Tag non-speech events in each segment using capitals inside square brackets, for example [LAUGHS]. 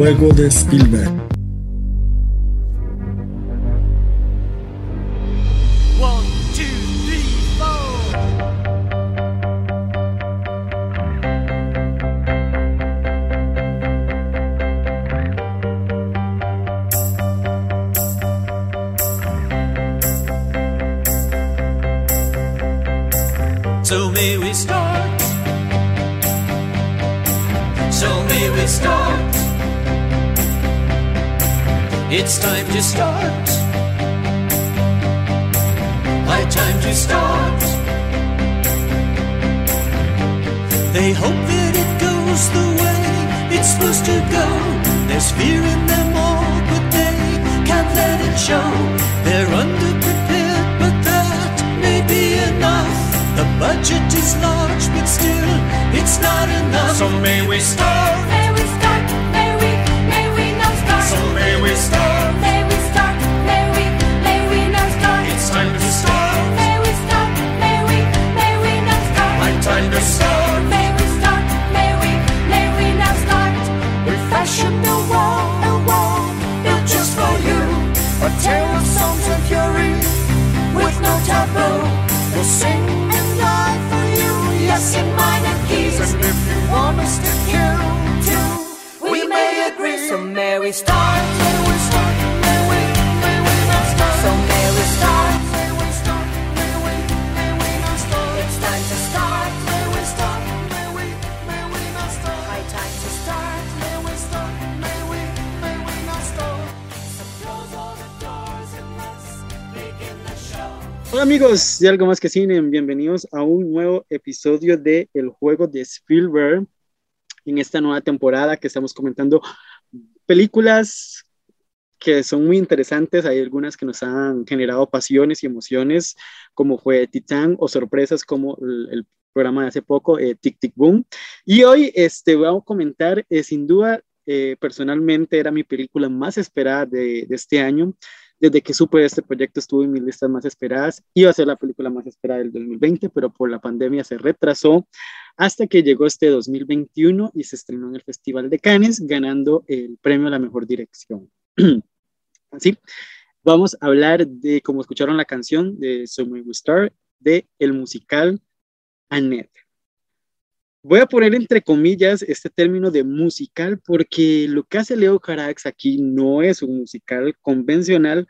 El juego de Spielberg. Hola amigos de Algo Más que Cine, bienvenidos a un nuevo episodio de El Juego de Spielberg. En esta nueva temporada que estamos comentando películas que son muy interesantes, hay algunas que nos han generado pasiones y emociones, como fue Titán, o sorpresas como el, programa de hace poco, eh, Tic Tic Boom. Y hoy este, voy a comentar, eh, sin duda, eh, personalmente era mi película más esperada de este año desde que supe de este proyecto estuvo en mis listas más esperadas. Iba a ser la película más esperada del 2020, pero por la pandemia se retrasó hasta que llegó este 2021 y se estrenó en el Festival de Cannes, ganando el premio a la mejor dirección. [CLEARS THROAT] Así, vamos a hablar de, como escucharon la canción de So May We Start, de el musical Annette. Voy a poner entre comillas este término de musical porque lo que hace Leo Carax aquí no es un musical convencional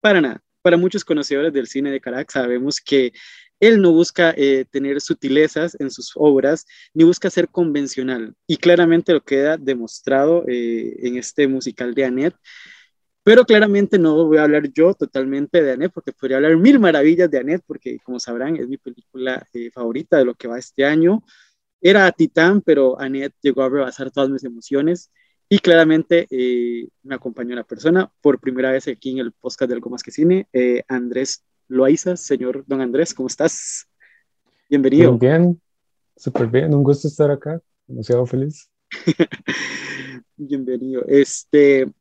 para nada. Para muchos conocedores del cine de Carax sabemos que él no busca eh, tener sutilezas en sus obras ni busca ser convencional y claramente lo queda demostrado eh, en este musical de Annette. Pero claramente no voy a hablar yo totalmente de Annette porque podría hablar mil maravillas de Annette porque como sabrán es mi película eh, favorita de lo que va este año era Titán, pero Annette llegó a rebasar todas mis emociones y claramente eh, me acompañó una persona por primera vez aquí en el podcast de Algo Más que Cine, eh, Andrés Loaiza. Señor Don Andrés, ¿cómo estás? Bienvenido. Bien, bien, súper bien, un gusto estar acá, demasiado feliz. [LAUGHS] Bienvenido. Este,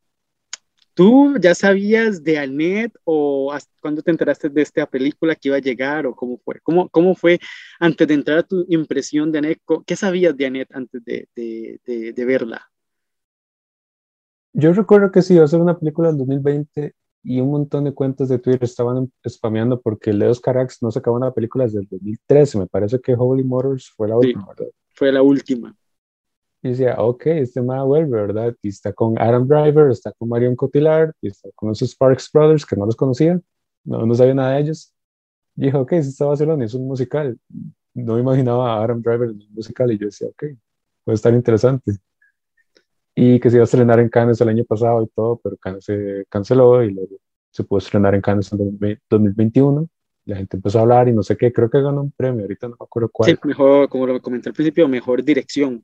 ¿Tú ya sabías de Annette o cuándo te enteraste de esta película que iba a llegar o cómo fue? ¿Cómo, cómo fue antes de entrar a tu impresión de Annette? ¿Qué sabías de Annette antes de, de, de, de verla? Yo recuerdo que sí, iba a ser una película del 2020 y un montón de cuentas de Twitter estaban spameando porque Leos Carax no sacaba una película desde el 2013. Me parece que Holy Motors fue la Sí. última, ¿verdad? Fue la última. Y decía, ok, este ma vuelve, ¿verdad? Y está con Adam Driver, está con Marion Cotillard, y está con esos Sparks Brothers que no los conocía, no, no sabía nada de ellos. Y dije, ok, sí está Barcelona, es un musical. No me imaginaba a Adam Driver en un musical, y yo decía, ok, puede estar interesante. Y que se iba a estrenar en Cannes el año pasado y todo, pero Cannes se canceló y luego se pudo estrenar en Cannes en 2021. La gente empezó a hablar y no sé qué, creo que ganó un premio, ahorita no me acuerdo cuál. Sí, mejor, como lo comenté al principio, mejor dirección.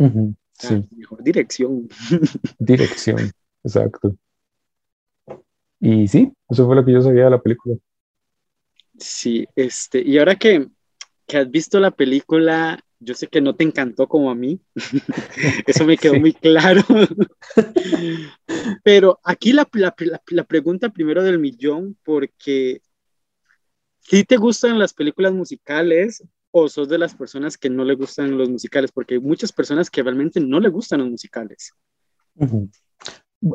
Ah, sí. Mejor dirección. [LAUGHS] Dirección, exacto. Y sí, eso fue lo que yo sabía de la película. Sí, este, y ahora que, que has visto la película, yo sé que no te encantó como a mí, [LAUGHS] eso me quedó Sí. muy claro, pero aquí la, la, la, la pregunta primero del millón, porque si te gustan las películas musicales o sos de las personas que no le gustan los musicales, porque hay muchas personas que realmente no le gustan los musicales.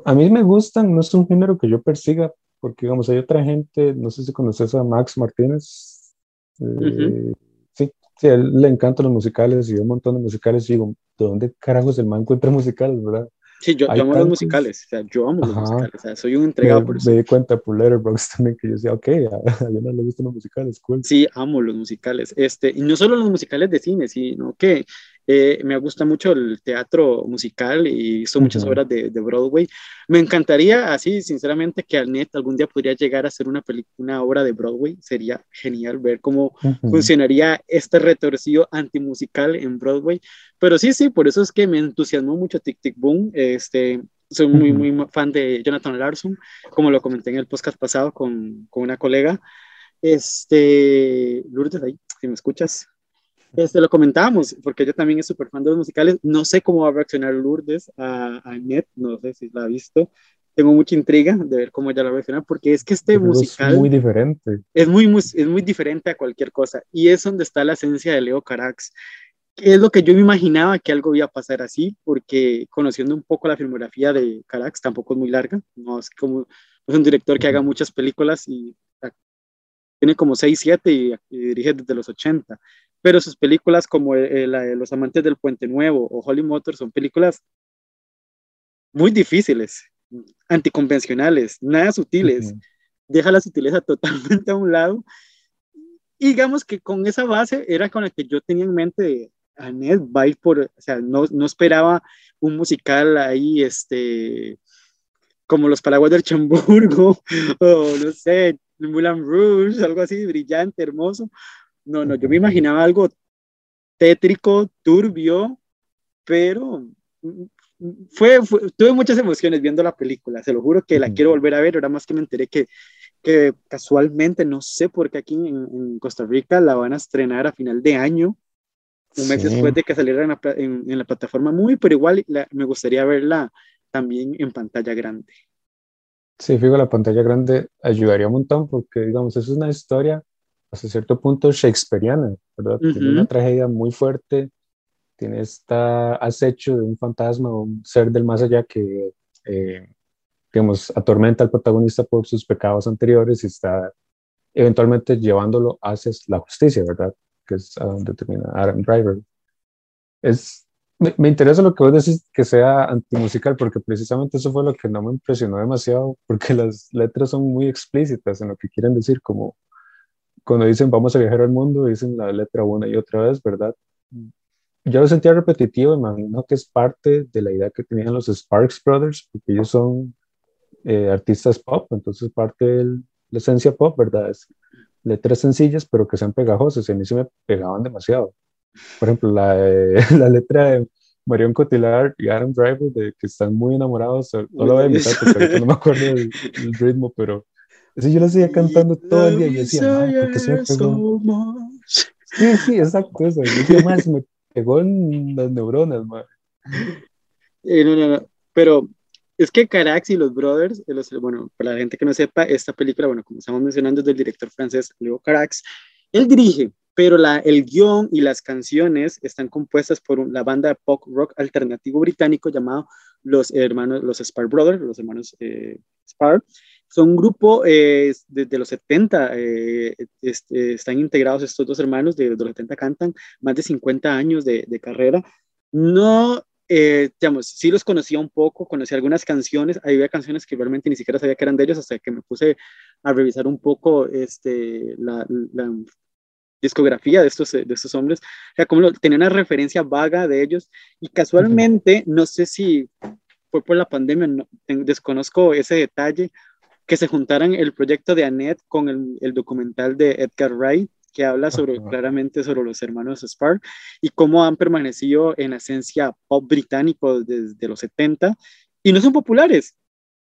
A mí me gustan, no es un género que yo persiga, porque digamos, hay otra gente, no sé si conoces a Max Martínez. eh. Sí, sí, a él le encantan los musicales y ve un montón de musicales y digo, ¿de dónde carajos el man encuentra [LAUGHS] musicales, verdad? Sí, yo, amo los musicales, o sea, yo amo los musicales, o sea, soy un Me, entregado por eso. me di cuenta por Letterboxd [LAUGHS] también que yo decía, ok, a, a Diana le gustan los musicales, cool. Sí, amo los musicales. Este, y no solo los musicales de cine, sino que eh, me gusta mucho el teatro musical y hizo muchas obras de, de Broadway. Me encantaría, así, sinceramente, que Annette algún día podría llegar a hacer una, una obra de Broadway. Sería genial ver cómo funcionaría este retorcido antimusical en Broadway. Pero sí, sí, por eso es que me entusiasmó mucho Tic Tic Boom. Este, soy muy, muy fan de Jonathan Larson, como lo comenté en el podcast pasado con, con una colega. Este, Lourdes, ahí, si me escuchas. Este, lo comentábamos, porque ella también es súper fan de los musicales. No sé cómo va a reaccionar Lourdes a, a Annette, no sé si la ha visto. Tengo mucha intriga de ver cómo ella la va a reaccionar, porque es que este Pero es musical muy diferente. es muy, mus- es muy diferente a cualquier cosa. Y es donde está la esencia de Leo Carax. Que es lo que yo me imaginaba que algo iba a pasar así, porque conociendo un poco la filmografía de Carax, tampoco es muy larga, no es como es un director que haga muchas películas y tiene como 6, 7 y, y dirige desde los 80. Pero sus películas como eh, la de Los Amantes del Puente Nuevo o Holly Motors son películas muy difíciles, anticonvencionales, nada sutiles Ujú. deja la sutileza [LAUGHS] totalmente a un lado. Y digamos que con esa base era con la que yo tenía en mente Annette va a ir por, o sea, no, no esperaba un musical ahí, este, como Los Paraguas del Chamburgo, [LAUGHS] o no sé, Moulin Rouge, algo así brillante, hermoso. No, no, yo me imaginaba algo tétrico, turbio, pero fue, fue- tuve muchas emociones viendo la película, se lo juro que la quiero volver a ver, ahora más que me enteré que, que casualmente, no sé por qué aquí en, en Costa Rica la van a estrenar a final de año, un mes Sí. después de que saliera en la, en- en la plataforma muy, pero igual la- me gustaría verla también en pantalla grande. Sí, fijo, la pantalla grande ayudaría un montón porque, digamos, eso es una historia hasta cierto punto shakespeariana, ¿verdad? Tiene Ujú. una tragedia muy fuerte, tiene esta acecho de un fantasma o un ser del más allá que, eh, digamos, atormenta al protagonista por sus pecados anteriores y está eventualmente llevándolo hacia la justicia, ¿verdad? Que es a donde termina Adam Driver. Es, me, me interesa lo que vos decís que sea antimusical, porque precisamente eso fue lo que no me impresionó demasiado, porque las letras son muy explícitas en lo que quieren decir, como cuando dicen vamos a viajar al mundo, dicen la letra una y otra vez, ¿verdad? Yo lo sentía repetitivo, imagino que es parte de la idea que tenían los Sparks Brothers, porque ellos son eh, artistas pop, entonces parte de la esencia pop, ¿verdad? Es letras sencillas, pero que sean pegajosas, y a mí se me pegaban demasiado. Por ejemplo, la, de- [LAUGHS] la letra de Marion Cotillard y Adam Driver, de que están muy enamorados, no lo voy a imitar porque no me acuerdo del, del ritmo, pero eso yo lo seguía cantando todo el día y yo decía, "Mae, ¿por qué se me pegó? Sí, sí, exacto, eso. Yo decía, "Mae, se me pegó en las neuronas, mae". Eh, no, no, no. Pero es que Carax y los Brothers, eh, los- bueno, para la gente que no sepa, esta película, bueno, como estamos mencionando, es del director francés Leo Carax. Él dirige, pero la, el guion y las canciones están compuestas por un- la banda de pop rock alternativo británico llamado los hermanos, los Spar Brothers, los hermanos eh, Spar. Son un grupo eh, desde los 70, eh, este, están integrados estos dos hermanos, de, de los 70 cantan, más de 50 años de, de carrera. No eh, digamos, sí los conocía un poco, conocía algunas canciones, había canciones que realmente ni siquiera sabía que eran de ellos hasta que me puse a revisar un poco este, la, la discografía de estos, de estos hombres, o sea, como lo, tenía una referencia vaga de ellos y casualmente, no sé si fue por la pandemia, no, desconozco ese detalle, que se juntaran el proyecto de Annette con el, el documental de Edgar Wright, que habla sobre, claramente sobre los hermanos Spark y cómo han permanecido en la esencia pop británico desde los 70 y no son populares.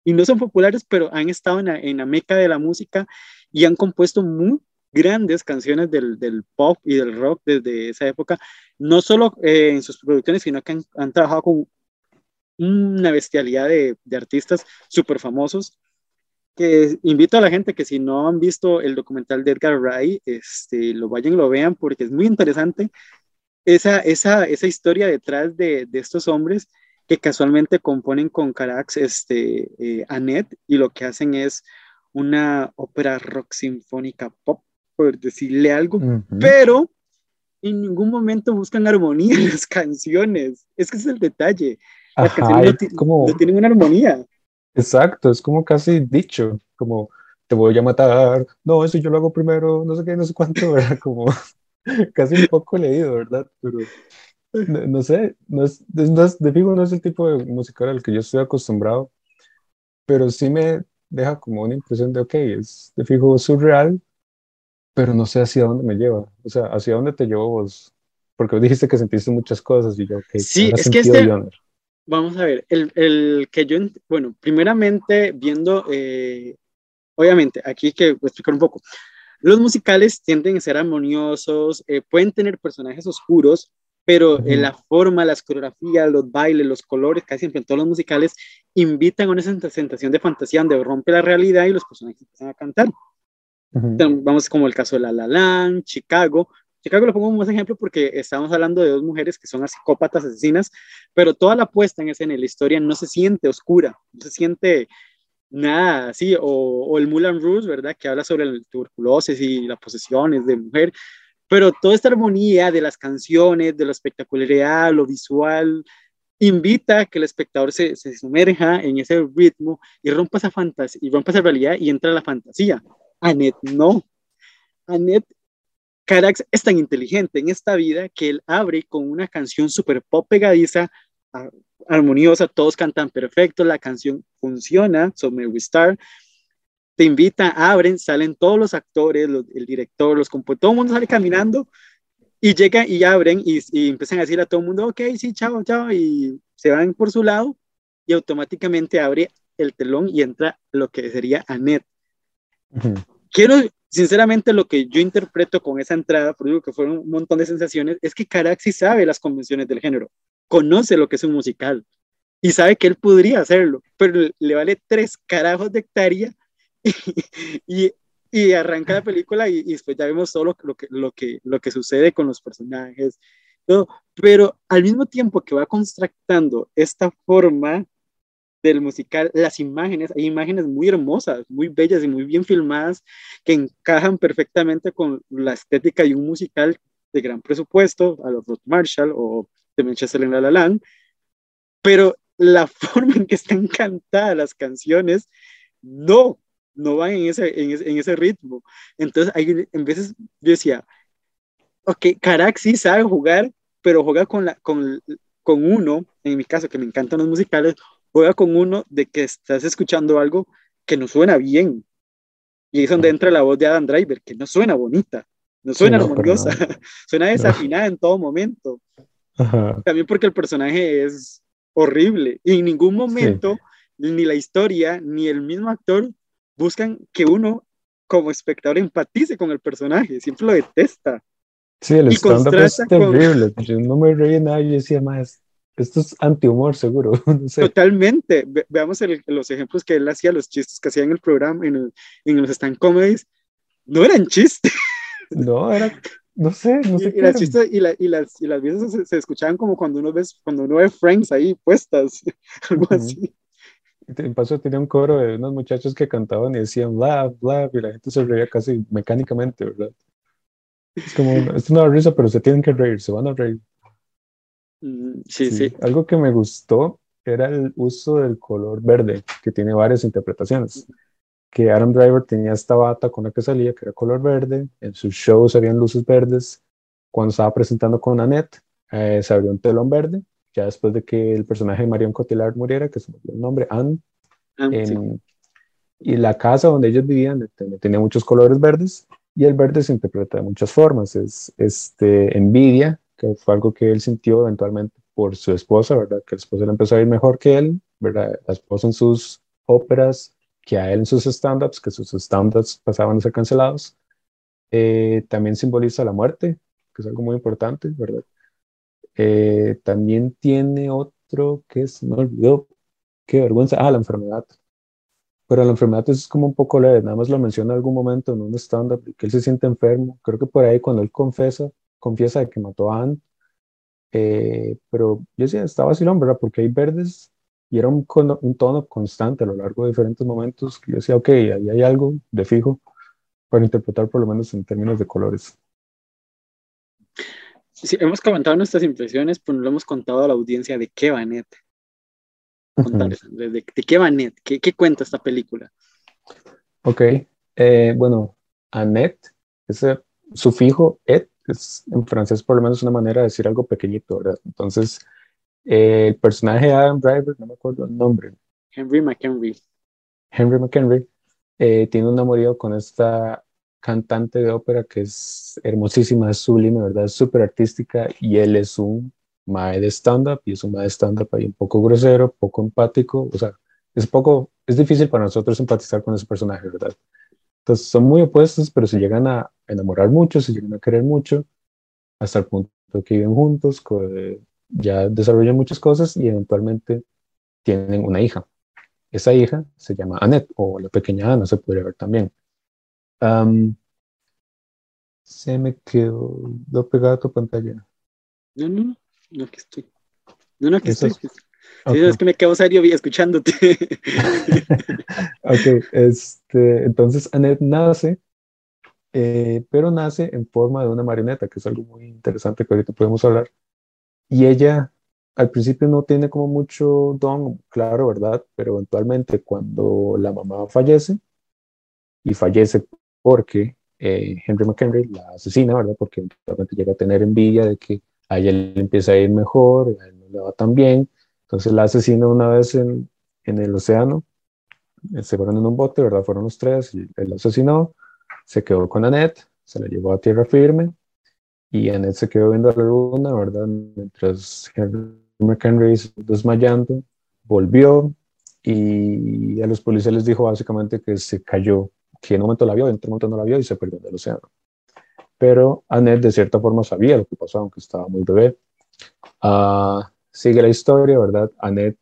Y no son populares, pero han estado en la, en la meca de la música y han compuesto muy grandes canciones del, del pop y del rock desde esa época, no solo eh, en sus producciones, sino que han, han trabajado con una bestialidad de, de artistas súper famosos que invito a la gente que si no han visto el documental de Edgar Wright, este, lo vayan y lo vean porque es muy interesante esa, esa, esa historia detrás de, de estos hombres que casualmente componen con Carax este, eh, Annette y lo que hacen es una ópera rock sinfónica pop, por decirle algo, Ujú. pero en ningún momento buscan armonía en las [LAUGHS] canciones. Es que es el detalle. Las Ajá, canciones no, como, no tienen una armonía. Exacto, es como casi dicho, como te voy a matar, no, eso yo lo hago primero, no sé qué, no sé cuánto, [LAUGHS] ¿verdad? Como [LAUGHS] casi un poco leído, ¿verdad? Pero no, no sé, no es, no es- de fijo no es el tipo de musical al que yo estoy acostumbrado, pero sí me deja como una impresión de, ok, es de fijo surreal, pero no sé hacia dónde me lleva, o sea, hacia dónde te llevó vos, porque dijiste que sentiste muchas cosas y yo, ok, ¿qué Sí, es que este-? Vamos a ver, el, el que yo, bueno, primeramente viendo, eh, obviamente, aquí que voy a explicar un poco. Los musicales tienden a ser armoniosos, eh, pueden tener personajes oscuros, pero eh, la forma, las coreografías, los bailes, los colores, casi siempre en todos los musicales, invitan a una sens- sensación de fantasía donde rompe la realidad y los personajes empiezan a cantar. Vamos como el caso de La La Land, Chicago. Chicago lo pongo como más ejemplo porque estamos hablando de dos mujeres que son psicópatas asesinas, pero toda la puesta en escena y la historia no se siente oscura, no se siente nada así, o, o el Moulin Rouge, ¿verdad? Que habla sobre la tuberculosis y las posesiones de mujer, pero toda esta armonía de las canciones, de la espectacularidad, lo visual, invita a que el espectador se, se sumerja en ese ritmo y rompa esa fantasía, y rompa esa realidad y entra a la fantasía. Annette no. Annette Carax es tan inteligente en esta vida que él abre con una canción super pop pegadiza, armoniosa, todos cantan perfecto, la canción funciona, So May We Start, te invita, abren, salen todos los actores, los- el director, los compositores, todo el mundo sale caminando y llegan y abren y, y empiezan a decir a todo el mundo, ok, sí, chao, chao, y se van por su lado y automáticamente abre el telón y entra lo que sería Annette Ujú. quiero, sinceramente, lo que yo interpreto con esa entrada, por digo que fueron un montón de sensaciones, es que Caraxi sabe las convenciones del género, conoce lo que es un musical y sabe que él podría hacerlo, pero le vale tres carajos de hectárea [LAUGHS] y, arranca la película y, y después ya vemos todo lo, que, lo, que, lo que sucede con los personajes. todo. Pero al mismo tiempo que va constructando esta forma del musical, las imágenes, hay imágenes muy hermosas, muy bellas y muy bien filmadas que encajan perfectamente con la estética de un musical de gran presupuesto, a los Roth Marshall o de Manchester en La La Land, pero la [LAUGHS] forma en que están cantadas las canciones, no, no van en ese, en ese, en ese ritmo. Entonces, hay, en veces yo decía, ok, Carax sí sabe jugar, pero juega con, la, con, con uno, en mi caso, que me encantan los musicales, juega con uno de que estás escuchando algo que no suena bien. Y es donde entra la voz de Adam Driver, que no suena bonita, no suena no, armoniosa, [LAUGHS] suena desafinada en todo momento. Ajá. También porque el personaje es horrible y en ningún momento ni la historia ni el mismo actor buscan que uno como espectador empatice con el personaje, siempre lo detesta. Sí, el stand-up es con- terrible. Yo no me reí nada, yo decía, más, esto es antihumor seguro. [LAUGHS] No sé. Totalmente. Ve- veamos el- los ejemplos que él hacía, los chistes que hacía en el programa, en, el- en los stand comedies, no eran chistes. [LAUGHS] No, era, no sé, no sé y, qué y las chistes y, la- y las y las veces se, se escuchaban como cuando uno ves cuando uno ve Friends ahí puestas, [LAUGHS] algo Ujú. así. En paso tenía un coro de unos muchachos que cantaban y decían laugh, laugh, y la gente se reía casi mecánicamente, ¿verdad? Es como, es una risa, pero se tienen que reír, se van a reír. Sí, Sí, sí. Algo que me gustó era el uso del color verde, que tiene varias interpretaciones. Que Adam Driver tenía esta bata con la que salía, que era color verde, en sus shows habían luces verdes. Cuando estaba presentando con Annette, eh, se abrió un telón verde, ya después de que el personaje de Marion Cotillard muriera, que se me el nombre, Anne, sí. en- y la casa donde ellos vivían ten- tenía muchos colores verdes y el verde se interpreta de muchas formas. Es este, envidia, que fue algo que él sintió eventualmente por su esposa, ¿verdad? Que la esposa le empezó a ir mejor que él, ¿verdad? La esposa en sus óperas, que a él en sus stand-ups, que sus stand-ups pasaban a ser cancelados. Eh, también simboliza la muerte, que es algo muy importante, ¿verdad? Eh, también tiene otro que se me olvidó, qué vergüenza, ah, la enfermedad. Pero la enfermedad es como un poco leve, nada más lo menciona en algún momento en un stand-up, que él se siente enfermo. Creo que por ahí cuando él confesa, confiesa de que mató a Anne, Eh, pero yo decía, está vacilón, ¿verdad? Porque hay verdes y era un, un tono constante a lo largo de diferentes momentos. que Yo decía, ok, ahí hay algo de fijo para interpretar por lo menos en términos de colores. Sí, hemos comentado nuestras impresiones, pero no lo hemos contado a la audiencia de qué va Net. Contarles, de, de- de qué va Net, qué, qué cuenta esta película. Ok, eh, bueno, Annette, ese sufijo et, es en francés por lo menos una manera de decir algo pequeñito, ¿verdad? Entonces, eh, el personaje de Adam Driver, no me acuerdo el nombre, Henry McHenry. Henry McHenry, eh, tiene un amorío con esta cantante de ópera que es hermosísima, es sublime, ¿verdad? Es súper artística y él es un mae de stand-up y es un mae de stand-up ahí un poco grosero, poco empático, o sea, es poco, es difícil para nosotros empatizar con ese personaje, ¿verdad? Entonces son muy opuestos, pero se llegan a enamorar mucho, se llegan a querer mucho, hasta el punto que viven juntos, eh, ya desarrollan muchas cosas y eventualmente tienen una hija. Esa hija se llama Annette, o la pequeña Ana, se podría ver también. Am, se me quedó pegado a tu pantalla. No, no, no, no, aquí estoy. No, no, aquí estoy. Es- Sí, es que me quedo serio vi- escuchándote. Ok, este, entonces Annette nace, eh, pero nace en forma de una marioneta, que es algo muy interesante que ahorita podemos hablar. Y ella al principio no tiene como mucho don, claro, ¿verdad? Pero eventualmente cuando la mamá fallece, y fallece porque eh, Henry McHenry la asesina, ¿verdad? Porque eventualmente llega a tener envidia de que a ella le empieza a ir mejor, a él no le va tan bien. Entonces la asesina una vez en, el océano eh, se fueron en un bote, ¿verdad? Fueron los tres él la asesinó, se quedó con Annette, se la llevó a tierra firme y Annette se quedó viendo a la luna, ¿verdad? Mientras Henry McHenry se desmayando, volvió y a los policías les dijo básicamente que se cayó, que en un momento la vio, en otro momento no la vio y se perdió en el océano. Pero Annette de cierta forma sabía lo que pasó, aunque estaba muy bebé. Ah, sigue la historia, ¿verdad? Annette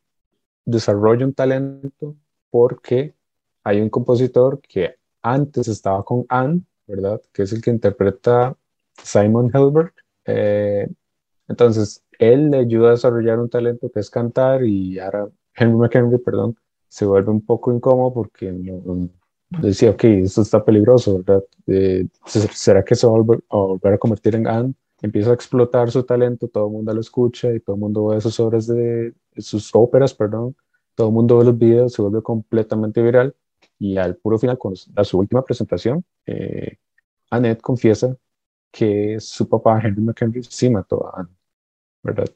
desarrolla un talento porque hay un compositor que antes estaba con Anne, ¿verdad? Que es el que interpreta Simon Hilbert. Eh, entonces, él le ayuda a desarrollar un talento que es cantar y ahora Henry McHenry, perdón, se vuelve un poco incómodo porque no, decía, ok, esto está peligroso, ¿verdad? Eh, ¿Será que se va a volver a convertir en Anne? Empieza a explotar su talento, todo el mundo lo escucha y todo el mundo ve sus obras de, sus óperas, perdón, todo el mundo ve los videos, se vuelve completamente viral y al puro final, con a su última presentación, eh, Annette confiesa que su papá, Henry McHenry, sí mató a Anne, ¿verdad?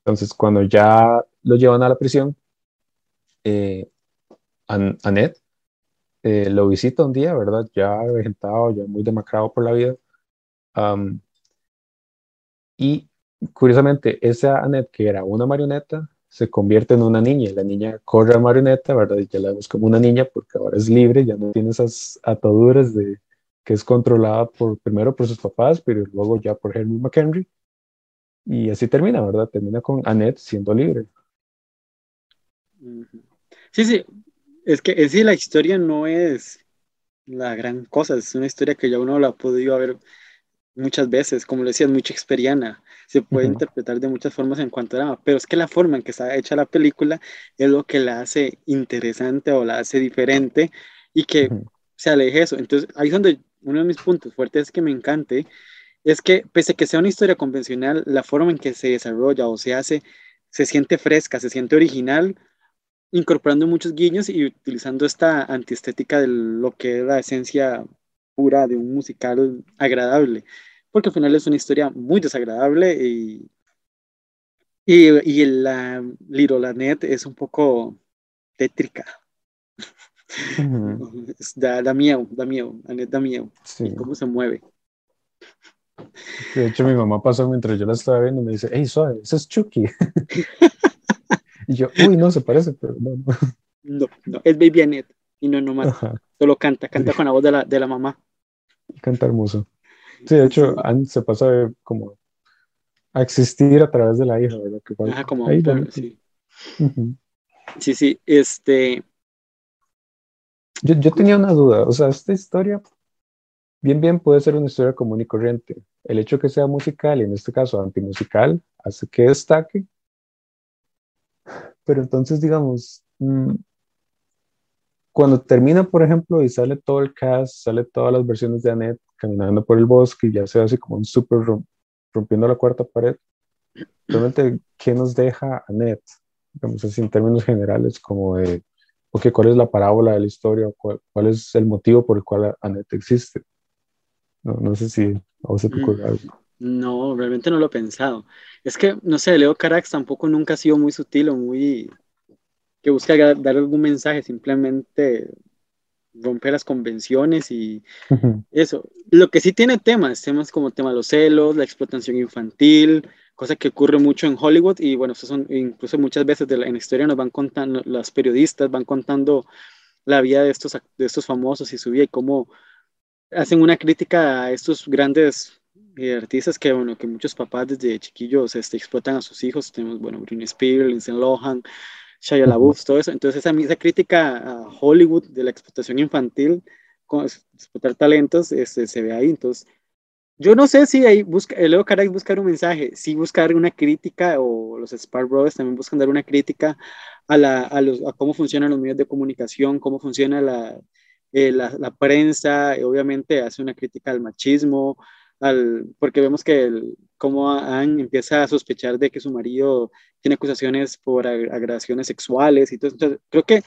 Entonces, cuando ya lo llevan a la prisión, eh, An- Annette eh, lo visita un día, ¿verdad? Ya vegetado, ya muy demacrado por la vida. Am, y curiosamente, esa Annette, que era una marioneta, se convierte en una niña. La niña corre a marioneta, ¿verdad? Y ya la vemos como una niña porque ahora es libre, ya no tiene esas ataduras de que es controlada por, primero por sus papás, pero luego ya por Henry McHenry. Y así termina, ¿verdad? Termina con Annette siendo libre. Sí, sí, es que sí la historia no es la gran cosa, es una historia que ya uno la ha podido ver muchas veces, como le decía, es muy shakespeariana, se puede interpretar de muchas formas en cuanto a drama, pero es que la forma en que está hecha la película es lo que la hace interesante o la hace diferente y que se aleje eso. Entonces, ahí es donde uno de mis puntos fuertes es que me encante, es que pese a que sea una historia convencional, la forma en que se desarrolla o se hace, se siente fresca, se siente original, incorporando muchos guiños y utilizando esta antiestética de lo que es la esencia pura de un musical agradable, porque al final es una historia muy desagradable y, y, y la Little Annette es un poco tétrica, Ujú. [LAUGHS] Es- da, da miedo, da miedo, Annette da miedo, Sí. y cómo se mueve. De hecho, mi mamá pasó mientras yo la estaba viendo y me dice, hey, suave, ese es Chucky. [LAUGHS] y yo, uy, no, se parece, pero no, no. No, no, es Baby Annette y no nomás, Ajá, solo canta, canta con la voz de la, de la mamá. Canta hermoso. Sí, de hecho, Anne se pasa de como a existir a través de la hija, ¿verdad? Que Ajá, como, ahí, por- sí, Ujú. sí, sí, este, Yo, yo tenía una duda, o sea, esta historia bien, bien puede ser una historia común y corriente. El hecho que sea musical, y en este caso antimusical, hace que destaque. Pero entonces, digamos, mm, cuando termina, por ejemplo, y sale todo el cast, sale todas las versiones de Annette caminando por el bosque y ya se hace como un súper rompiendo la cuarta pared, realmente, ¿qué nos deja Annette? Digamos así, en términos generales, como de, ok, ¿cuál es la parábola de la historia? ¿Cuál, cuál es el motivo por el cual Annette existe? No, no sé si a vos se te ocurre Mm. algo. No, realmente no lo he pensado. Es que, no sé, Leo Carax tampoco nunca ha sido muy sutil o muy que busca dar algún mensaje, simplemente rompe las convenciones y eso. Lo que sí tiene temas, temas como tema de los celos, la explotación infantil, cosa que ocurre mucho en Hollywood y bueno, eso son incluso muchas veces de la, en la historia nos van contando, los periodistas van contando la vida de estos, de estos famosos y su vida y cómo hacen una crítica a estos grandes eh, artistas que, bueno, que muchos papás desde chiquillos este, explotan a sus hijos. Tenemos, bueno, Britney Spears, Lindsay Lohan, Shia LaBeouf, todo eso. Entonces, esa, esa crítica a Hollywood de la explotación infantil, con explotar talentos, este, se ve ahí. Entonces, yo no sé si ahí busca, Leo Carax buscar un mensaje, sí buscar una crítica, o los Spark Brothers también buscan dar una crítica a, la, a, los, a cómo funcionan los medios de comunicación, cómo funciona la, eh, la, la, prensa, obviamente hace una crítica al machismo, al, porque vemos que el, cómo Anne empieza a sospechar de que su marido tiene acusaciones por ag agresiones sexuales y todo. Entonces, creo que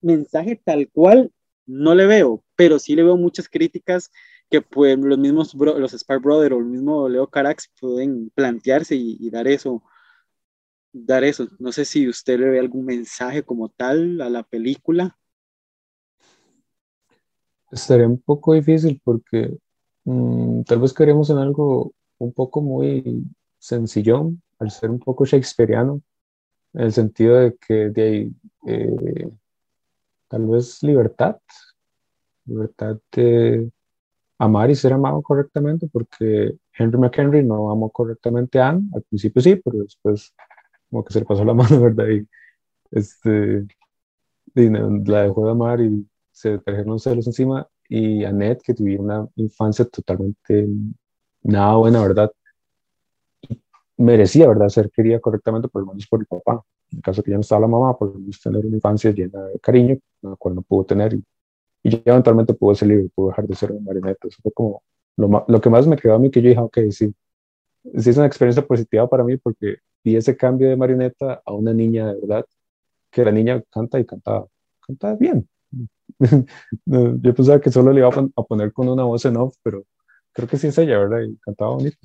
mensaje tal cual no le veo, pero sí le veo muchas críticas que pues, los mismos bro, los Spark Brothers o el mismo Leo Carax pueden plantearse y, y, dar eso dar eso no sé si usted le ve algún mensaje como tal a la película estaría un poco difícil porque mmm, tal vez queremos en algo un poco muy sencillón al ser un poco shakespeariano en el sentido de que de ahí eh, tal vez libertad libertad de amar y ser amado correctamente, porque Henry McHenry no amó correctamente a Anne, al principio sí, pero después como que se le pasó la [LAUGHS] mano, ¿verdad? Y, este, la dejó de amar y se trajeron celos encima, y Annette, que tuvo una infancia totalmente nada buena, ¿verdad? Y merecía, ¿verdad?, ser querida correctamente, por lo menos por el papá. En el caso que ya no estaba la mamá, por lo menos tener una infancia llena de cariño, la cual no pudo tener, y y ya eventualmente pudo ser libre, pudo dejar de ser una marioneta. Eso fue como lo, lo, que más me quedó a mí, que yo dije, ok, sí, sí es una experiencia positiva para mí porque vi ese cambio de marioneta a una niña de verdad, que la niña canta y canta, canta bien. [LAUGHS] yo pensaba que solo le iba a poner con una voz en off, pero creo que sí es ella, ¿verdad? Y cantaba bonito.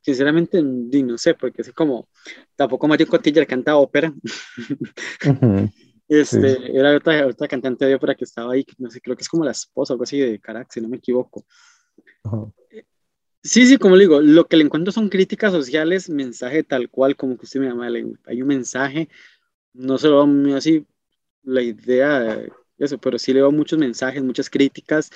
Sinceramente, no sé, porque así como tampoco Mario Cotilla canta ópera. uh [LAUGHS] -huh. Este, sí. era otra, otra, cantante de ópera que estaba ahí, no sé, creo que es como la esposa o algo así de Carax, si no me equivoco. Uh -huh. Sí, sí, como le digo, lo que le encuentro son críticas sociales, mensaje tal cual como que usted me llama, hay un mensaje, no se lo va así la idea de eso, pero sí le veo muchos mensajes, muchas críticas,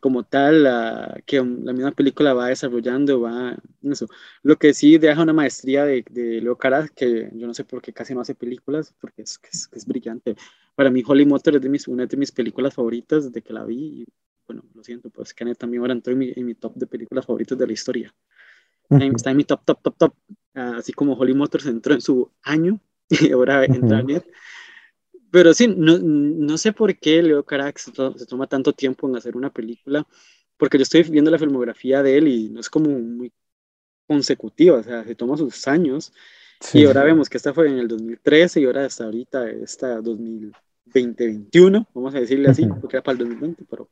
como tal, la, que la misma película va desarrollando, va, eso. Lo que sí deja una maestría de, de Leo Caras, que yo no sé por qué casi no hace películas, porque es, es, es brillante. Para mí, Holly Motor es de mis, una de mis películas favoritas desde que la vi. Y, bueno, lo siento, pues que también ahora entró en mi, en mi, top de películas favoritas de la historia. Uh -huh. Está en mi top, top, top, top. Uh, así como Holly Motors entró en su año [LAUGHS] y ahora uh -huh. En. Pero sí, no, no sé por qué Leo Carax se, to se, toma tanto tiempo en hacer una película, porque yo estoy viendo la filmografía de él y no es como muy consecutiva, o sea, se toma sus años. Sí. Y ahora vemos que esta fue en el 2013 y ahora hasta ahorita, esta 2020-21, vamos a decirle así, porque era para el 2020, pero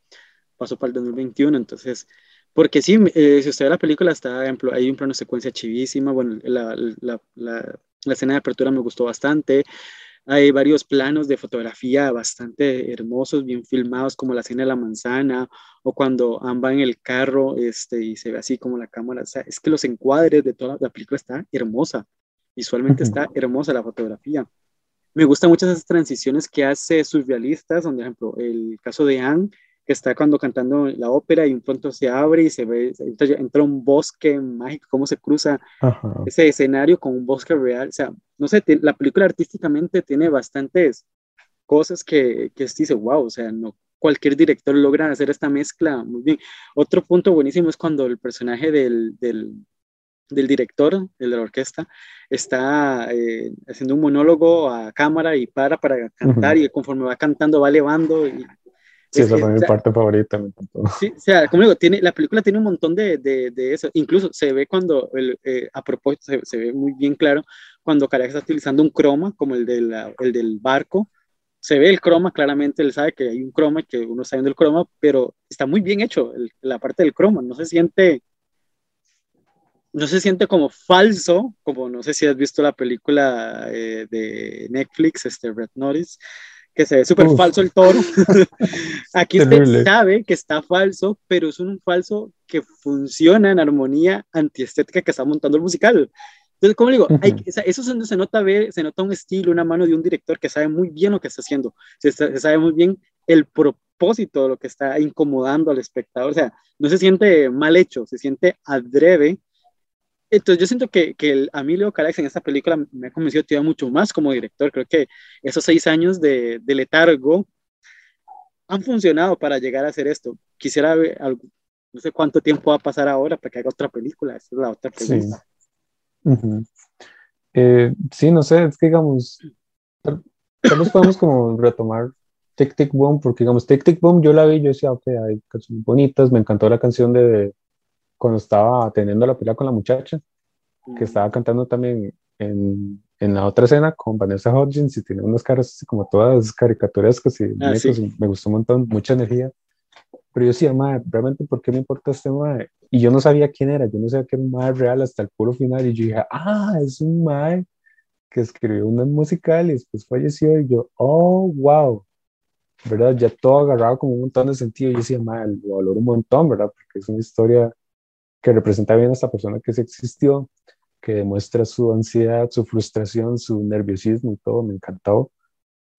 pasó para el 2021, entonces, porque sí, eh, si usted ve la película, está, ejemplo, hay un plano secuencia chivísima, bueno, la, la, la, la escena de apertura me gustó bastante, hay varios planos de fotografía bastante hermosos, bien filmados, como la escena de la manzana, o cuando va en el carro este, y se ve así como la cámara. O sea, es que los encuadres de toda la película está hermosa. Visualmente está hermosa la fotografía. Me gustan muchas esas transiciones que hace surrealistas, donde, por ejemplo, el caso de Anne, que está cuando cantando la ópera y un pronto se abre y se ve, entra, entra un bosque mágico, cómo se cruza Ajá. ese escenario con un bosque real. O sea, no sé, la película artísticamente tiene bastantes cosas que, que dice, wow, o sea, no, cualquier director logra hacer esta mezcla muy bien. Otro punto buenísimo es cuando el personaje del, del, del director, el de la orquesta, está eh, haciendo un monólogo a cámara y para para cantar y conforme va cantando va elevando y Sí, Es esa fue o mi sea, parte favorita. me. Sí, o sea, como digo, tiene, la película tiene un montón de, de, de eso. Incluso se ve cuando, el, eh, a propósito, se, se, ve muy bien claro cuando Carax está utilizando un croma, como el, de la, el del barco. Se ve el croma, claramente él sabe que hay un croma, que uno está viendo el croma, pero está muy bien hecho el, la parte del croma. No se siente, no se siente como falso, como no sé si has visto la película eh, de Netflix, este Red Notice, que se ve súper falso el toro. [LAUGHS] [LAUGHS] Aquí usted sabe que está falso, pero es un falso que funciona en armonía antiestética que está montando el musical. Entonces, como digo, hay, eso es donde se nota, ver, se nota un estilo, una mano de un director que sabe muy bien lo que está haciendo, se, se sabe muy bien el propósito de lo que está incomodando al espectador, o sea, no se siente mal hecho, se siente adrede. Entonces yo siento que, que el, a mí Leo Carax en esta película me ha convencido todavía mucho más como director, creo que esos seis años de, de letargo han funcionado para llegar a hacer esto. Quisiera ver, algo, no sé cuánto tiempo va a pasar ahora para que haga otra película, esa es la otra Sí. pregunta. Ujú. Eh, sí, no sé, es que digamos, tal, tal vez podemos como retomar Tic Tic Boom, porque digamos, Tic Tic Boom yo la vi, yo decía, ok, hay canciones bonitas, me encantó la canción de cuando estaba teniendo la pelea con la muchacha, que estaba cantando también en, en la otra escena con Vanessa Hudgens y tiene unas caras así como todas caricaturescas y Ah, sí. me gustó un montón, mucha energía. Pero yo decía, madre, realmente, ¿por qué me importa este madre? Y yo no sabía quién era, yo no sabía que era un madre real hasta el puro final. Y yo dije, ah, es un madre que escribió una musical y después falleció. Y yo, oh, wow, ¿verdad? Ya todo agarrado como un montón de sentido. Y yo decía, madre, lo valoro un montón, ¿verdad? Porque es una historia que representa bien a esta persona que sí existió, que demuestra su ansiedad, su frustración, su nerviosismo y todo. Me encantó.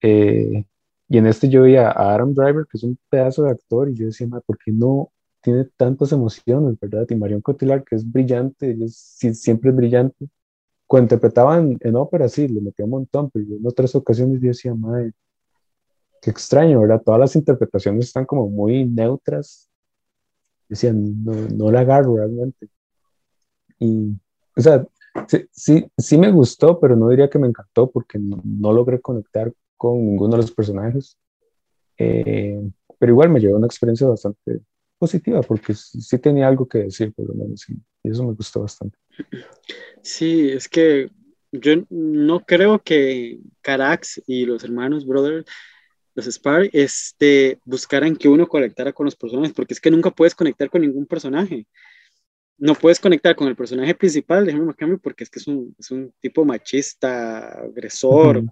Eh, y en este yo vi a Adam Driver, que es un pedazo de actor, y yo decía, "Ma, ¿por qué no tiene tantas emociones, verdad? Y Marion Cotillard, que es brillante, ella es- siempre es brillante. Cuando interpretaba en, ópera, sí, le metía un montón, pero en otras ocasiones yo decía, madre, qué extraño, ¿verdad? Todas las interpretaciones están como muy neutras. Decía, no, no la agarro realmente. Y, o sea, sí, sí, sí me gustó, pero no diría que me encantó porque no, no logré conectar con ninguno de los personajes. Eh, pero igual me llevó una experiencia bastante positiva porque sí, tenía algo que decir, por lo menos, y, y eso me gustó bastante. Sí, es que yo no creo que Carax y los hermanos Brothers, los Spar, este, buscaran que uno conectara con los personajes, porque es que nunca puedes conectar con ningún personaje. No puedes conectar con el personaje principal, déjame cambio, porque es que es un, es un tipo machista, agresor, Ujú.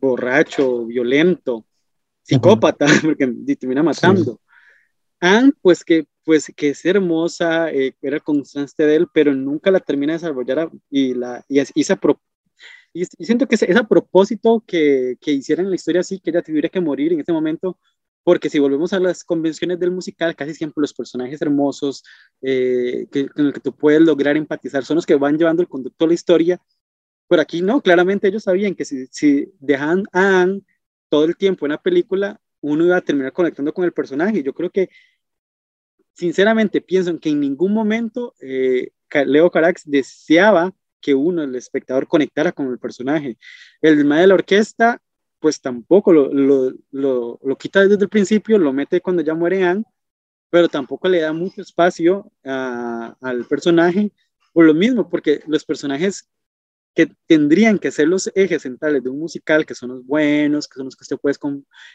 borracho, violento, psicópata, [LAUGHS] porque y termina matando. Anne, pues que, pues que es hermosa, eh, era constante de él, pero nunca la termina de desarrollar a- y, la, y, y esa pro- y, siento que es a propósito que, que hicieran la historia así, que ella tuviera que morir en ese momento, porque si volvemos a las convenciones del musical, casi siempre los personajes hermosos eh, que, con los que tú puedes lograr empatizar son los que van llevando el conducto de la historia, pero aquí no, claramente ellos sabían que si, si dejaban a Anne todo el tiempo en la película, uno iba a terminar conectando con el personaje. Yo creo que, sinceramente, pienso en que en ningún momento eh, Leo Carax deseaba que uno, el espectador, conectara con el personaje. El mae de la orquesta, pues tampoco lo, lo, lo, lo quita desde el principio, lo mete cuando ya muere Anne, pero tampoco le da mucho espacio a- al personaje por lo mismo, porque los personajes que tendrían que ser los ejes centrales de un musical, que son los buenos, que son los que usted puede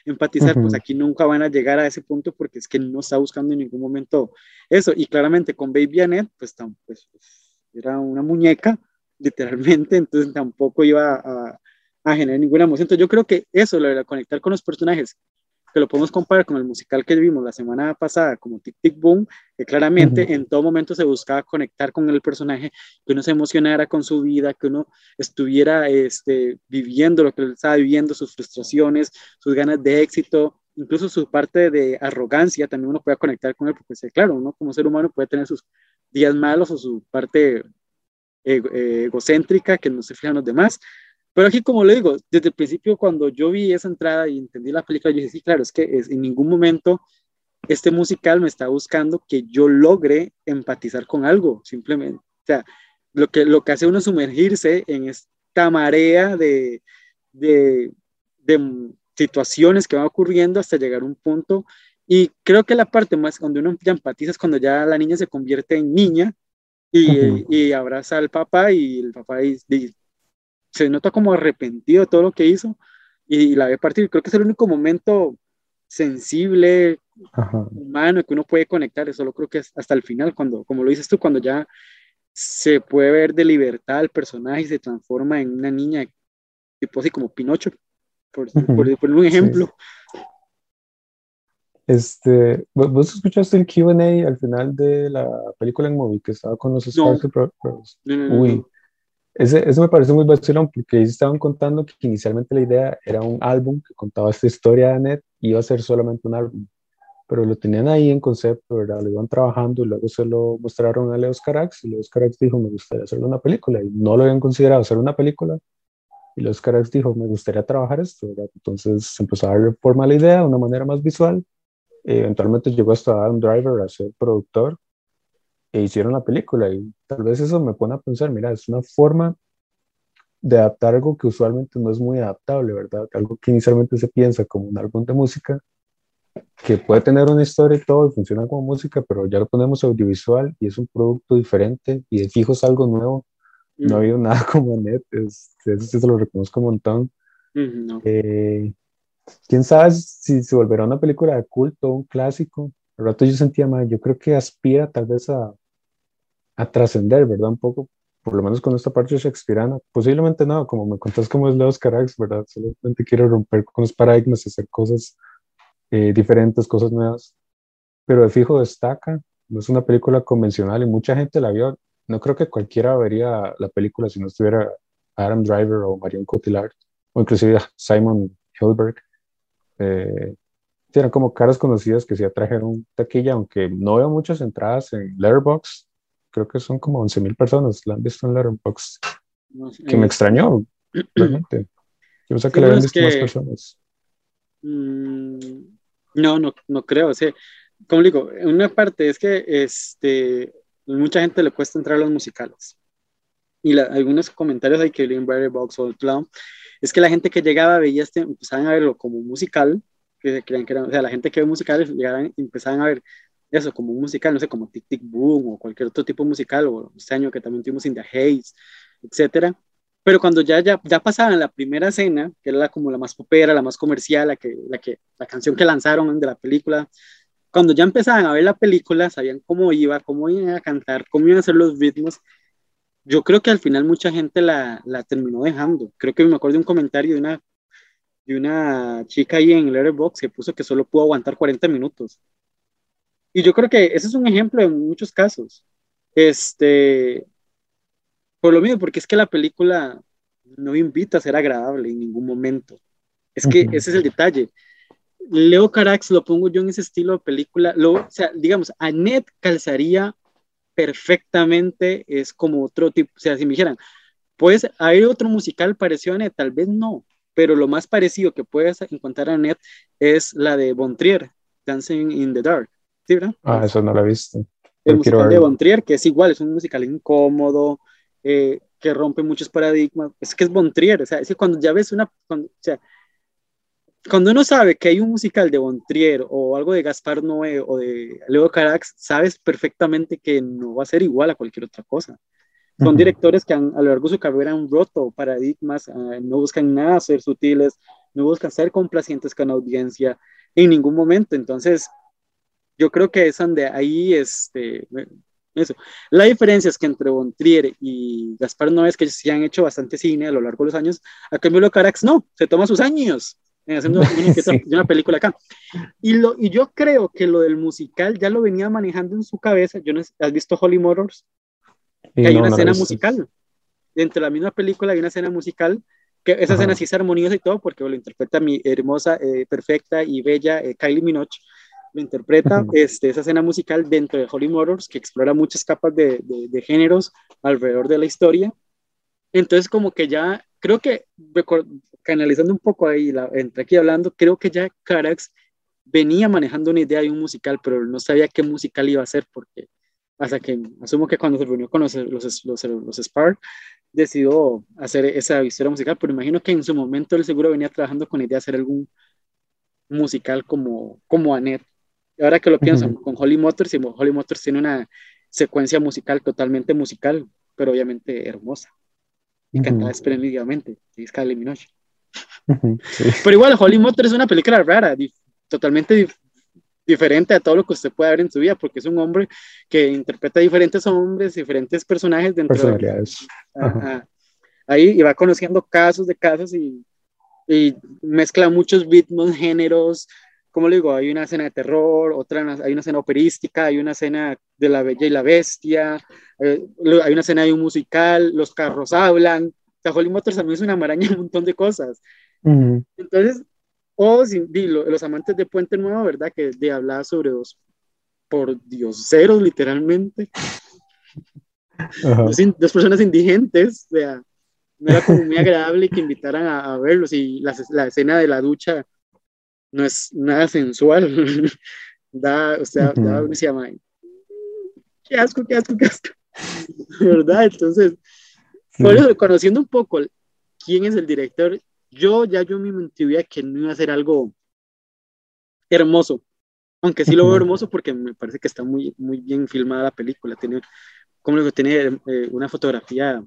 empatizar, pues Ujú. aquí nunca van a llegar a ese punto porque es que no está buscando en ningún momento eso. Y claramente con Baby Annette, pues, pues, era una muñeca, literalmente, entonces tampoco iba a, a generar ninguna emoción. Entonces yo creo que eso, lo de conectar con los personajes, que lo podemos comparar con el musical que vimos la semana pasada, como Tic Tic Boom, que claramente Ujú. en todo momento se buscaba conectar con el personaje, que uno se emocionara con su vida, que uno estuviera este, viviendo lo que él estaba viviendo, sus frustraciones, sus ganas de éxito, incluso su parte de arrogancia, también uno puede conectar con él, porque sí, claro, uno como ser humano puede tener sus días malos o su parte egocéntrica que no se fija en los demás, Pero aquí, como le digo, desde el principio, cuando yo vi esa entrada y entendí la película, yo dije, sí, claro, es que es, en ningún momento este musical me está buscando que yo logre empatizar con algo, simplemente. O sea, lo que, lo que hace uno sumergirse en esta marea de, de, de situaciones que van ocurriendo hasta llegar a un punto. Y creo que la parte más donde uno ya empatiza es cuando ya la niña se convierte en niña y, y abraza al papá y el papá y, y se nota como arrepentido de todo lo que hizo y, la ve partir. Creo que es el único momento sensible, humano, que uno puede conectar. Eso lo creo que es hasta el final, cuando, como lo dices tú, cuando ya se puede ver de libertad el personaje y se transforma en una niña tipo así como Pinocho, por, por, un ejemplo. Este, ¿vos escuchaste el Q&A al final de la película en movie que estaba con los Sparks Bros? Uy, ese, eso me parece muy vacilón porque ellos estaban contando que inicialmente la idea era un álbum que contaba esta historia de Annette y iba a ser solamente un álbum, pero lo tenían ahí en concepto, ¿verdad? Lo iban trabajando y luego se lo mostraron a Leos Carax y Leos Carax dijo, me gustaría hacer una película y no lo habían considerado hacer una película y Leos Carax dijo, me gustaría trabajar esto, ¿verdad? Entonces se empezó a darle forma a la idea de una manera más visual. Eventualmente llegó hasta Adam Driver a ser productor e hicieron la película y tal vez eso me pone a pensar, mira, es una forma de adaptar algo que usualmente no es muy adaptable, ¿verdad? Algo que inicialmente se piensa como un álbum de música, que puede tener una historia y todo y funciona como música, pero ya lo ponemos audiovisual y es un producto diferente y de fijo es algo nuevo. No ha habido [LAUGHS] nada como Net, es, eso sí se lo reconozco un montón. Eh, Quién sabe si se volverá una película de culto, un clásico, al rato yo sentía más, yo creo que aspira tal vez a, a trascender, ¿verdad? Un poco, por lo menos con esta parte shakespeariana. Posiblemente no, como me contás cómo es Leos Carax, ¿verdad? Solamente quiero romper con los paradigmas hacer cosas eh, diferentes, cosas nuevas. Pero de fijo destaca, no es una película convencional y mucha gente la vio. No creo que cualquiera vería la película si no estuviera Adam Driver o Marion Cotillard o inclusive Simon Hilberg. Eh, eran como caras conocidas que se atrajeron taquilla, aunque no veo muchas entradas en Letterboxd. Creo que son como 11 mil personas la han visto en Letterboxd. que me extrañó, [CLEARS THROAT] realmente. Yo sé que la han visto más personas. Mm, no, no, no creo. O sea, como digo, una parte es que este, mucha gente le cuesta entrar a los musicales. Y algunos comentarios hay que leer en Box o el Clown es que la gente que llegaba veía este, empezaban a verlo como musical que creían que eran, o sea, la gente que ve musicales llegaban empezaban a ver eso como musical, no sé, como Tic Tic Boom o cualquier otro tipo musical, o este año que también tuvimos In the Haze, etcétera. Pero cuando ya, ya, ya pasaban la primera escena, que era la, como la más popera, la más comercial, la, que, la, que, la canción que lanzaron de la película, cuando ya empezaban a ver la película, sabían cómo iba, cómo iban a cantar, cómo iban a hacer los ritmos. Yo creo que al final mucha gente la, la terminó dejando. Creo que me acuerdo de un comentario de una de una chica ahí en Letterboxd que puso que solo pudo aguantar 40 minutos. Y yo creo que ese es un ejemplo en muchos casos. Este, por lo mismo, porque es que la película no invita a ser agradable en ningún momento. Es que ese es el detalle. Leo Carax lo pongo yo en ese estilo de película. Lo, o sea, digamos, Annette calzaría perfectamente, es como otro tipo, o sea, si me dijeran, pues hay otro musical parecido a Annette, tal vez no, pero lo más parecido que puedes encontrar en net es la de Bontrier, Dancing in the Dark. ¿Sí, verdad? Ah, eso no lo he visto. El musical de Bontrier, que es igual, es un musical incómodo, eh, que rompe muchos paradigmas. Es que es Bontrier, o sea, es que cuando ya ves una, cuando, o sea, cuando uno sabe que hay un musical de Bontrier o algo de Gaspar Noé o de Leo Carax, sabes perfectamente que no va a ser igual a cualquier otra cosa. Son directores que han, a lo largo de su carrera han roto paradigmas, ah, no buscan nada ser sutiles, no buscan ser complacientes con la audiencia en ningún momento. Entonces, yo creo que es donde ahí, este, eso. La diferencia es que entre Bontrier y Gaspar no es que sí han hecho bastante cine a lo largo de los años, a cambio lo Carax no, se toma sus años en hacer [LAUGHS] una, película acá. Y, lo, y yo creo que lo del musical ya lo venía manejando en su cabeza. Yo no, ¿Has visto Holly Motors? hay una escena musical. Dentro de la misma película hay una escena musical, que esa escena sí es armoniosa y todo, porque lo interpreta mi hermosa, eh, perfecta y bella eh, Kylie Minogue. Lo interpreta este, esa escena musical dentro de Holy Motors, que explora muchas capas de, de, géneros alrededor de la historia. Entonces, como que ya, creo que, canalizando un poco ahí, la, entre aquí hablando, creo que ya Carax venía manejando una idea de un musical, pero no sabía qué musical iba a ser, porque hasta que, asumo que cuando se reunió con los, los, los, los Spark, decidió hacer esa historia musical, pero imagino que en su momento él seguro venía trabajando con la idea de hacer algún musical como, como Annette. Ahora que lo pienso, con Holly Motors, y Holly Motors tiene una secuencia musical totalmente musical, pero obviamente hermosa y cantada esplendidamente, y es Kylie Minogue. Sí. Pero igual, Holly Motors es una película rara, di- totalmente dif- diferente a todo lo que usted puede ver en su vida, porque es un hombre que interpreta diferentes hombres, diferentes personajes dentro de, Personalidades. Ajá. Ahí y va conociendo casos de casos y, y mezcla muchos ritmos, géneros. Como le digo, hay una escena de terror, otra hay una escena operística, hay una escena de la Bella y la Bestia, eh, hay una escena de un musical, los carros hablan. O sea, Holly Motors también es una maraña de un montón de cosas. Ujú, Entonces, o lo- los amantes de Puente Nuevo, ¿verdad? Que de hablar sobre dos por dioseros, literalmente ajá. dos, in- dos personas indigentes, o sea, no era como muy agradable que invitaran a, a verlos y la, la escena de la ducha no es nada sensual, [LAUGHS] da, o sea, Ujú. da, uno se llama, qué asco, qué asco, qué asco, [LAUGHS] ¿verdad? Entonces, Sí. por eso, conociendo un poco quién es el director, yo ya yo me intuía que no iba a ser algo hermoso, aunque sí lo veo hermoso porque me parece que está muy, muy bien filmada la película, tiene, como digo, tiene eh, una fotografía,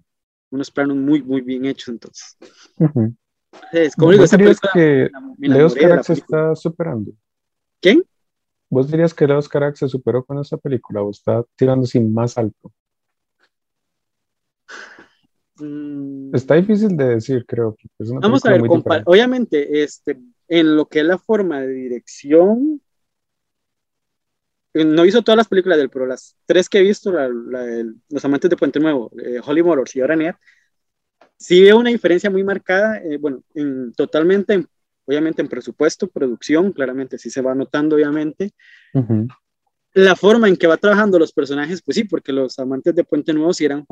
unos planos muy, muy bien hechos, entonces. Ujú. Es, como le digo, ¿Vos esa dirías película que Leos Carax se está superando? ¿Quién? ¿Vos dirías que Leos Carax se superó con esa película o está tirando sin más alto? Mm, Está difícil de decir, creo, es una Vamos a ver, obviamente, este, en lo que es la forma de dirección, eh, no hizo todas las películas de él, pero las tres que he visto, la, la del- Los Amantes de Puente Nuevo, eh, Holly Motors y ahora Net, sí veo una diferencia muy marcada, eh, bueno, en, totalmente, en- obviamente en presupuesto, producción, claramente sí se va notando, obviamente, la forma en que va trabajando los personajes, pues sí, porque los amantes de Puente Nuevo sí eran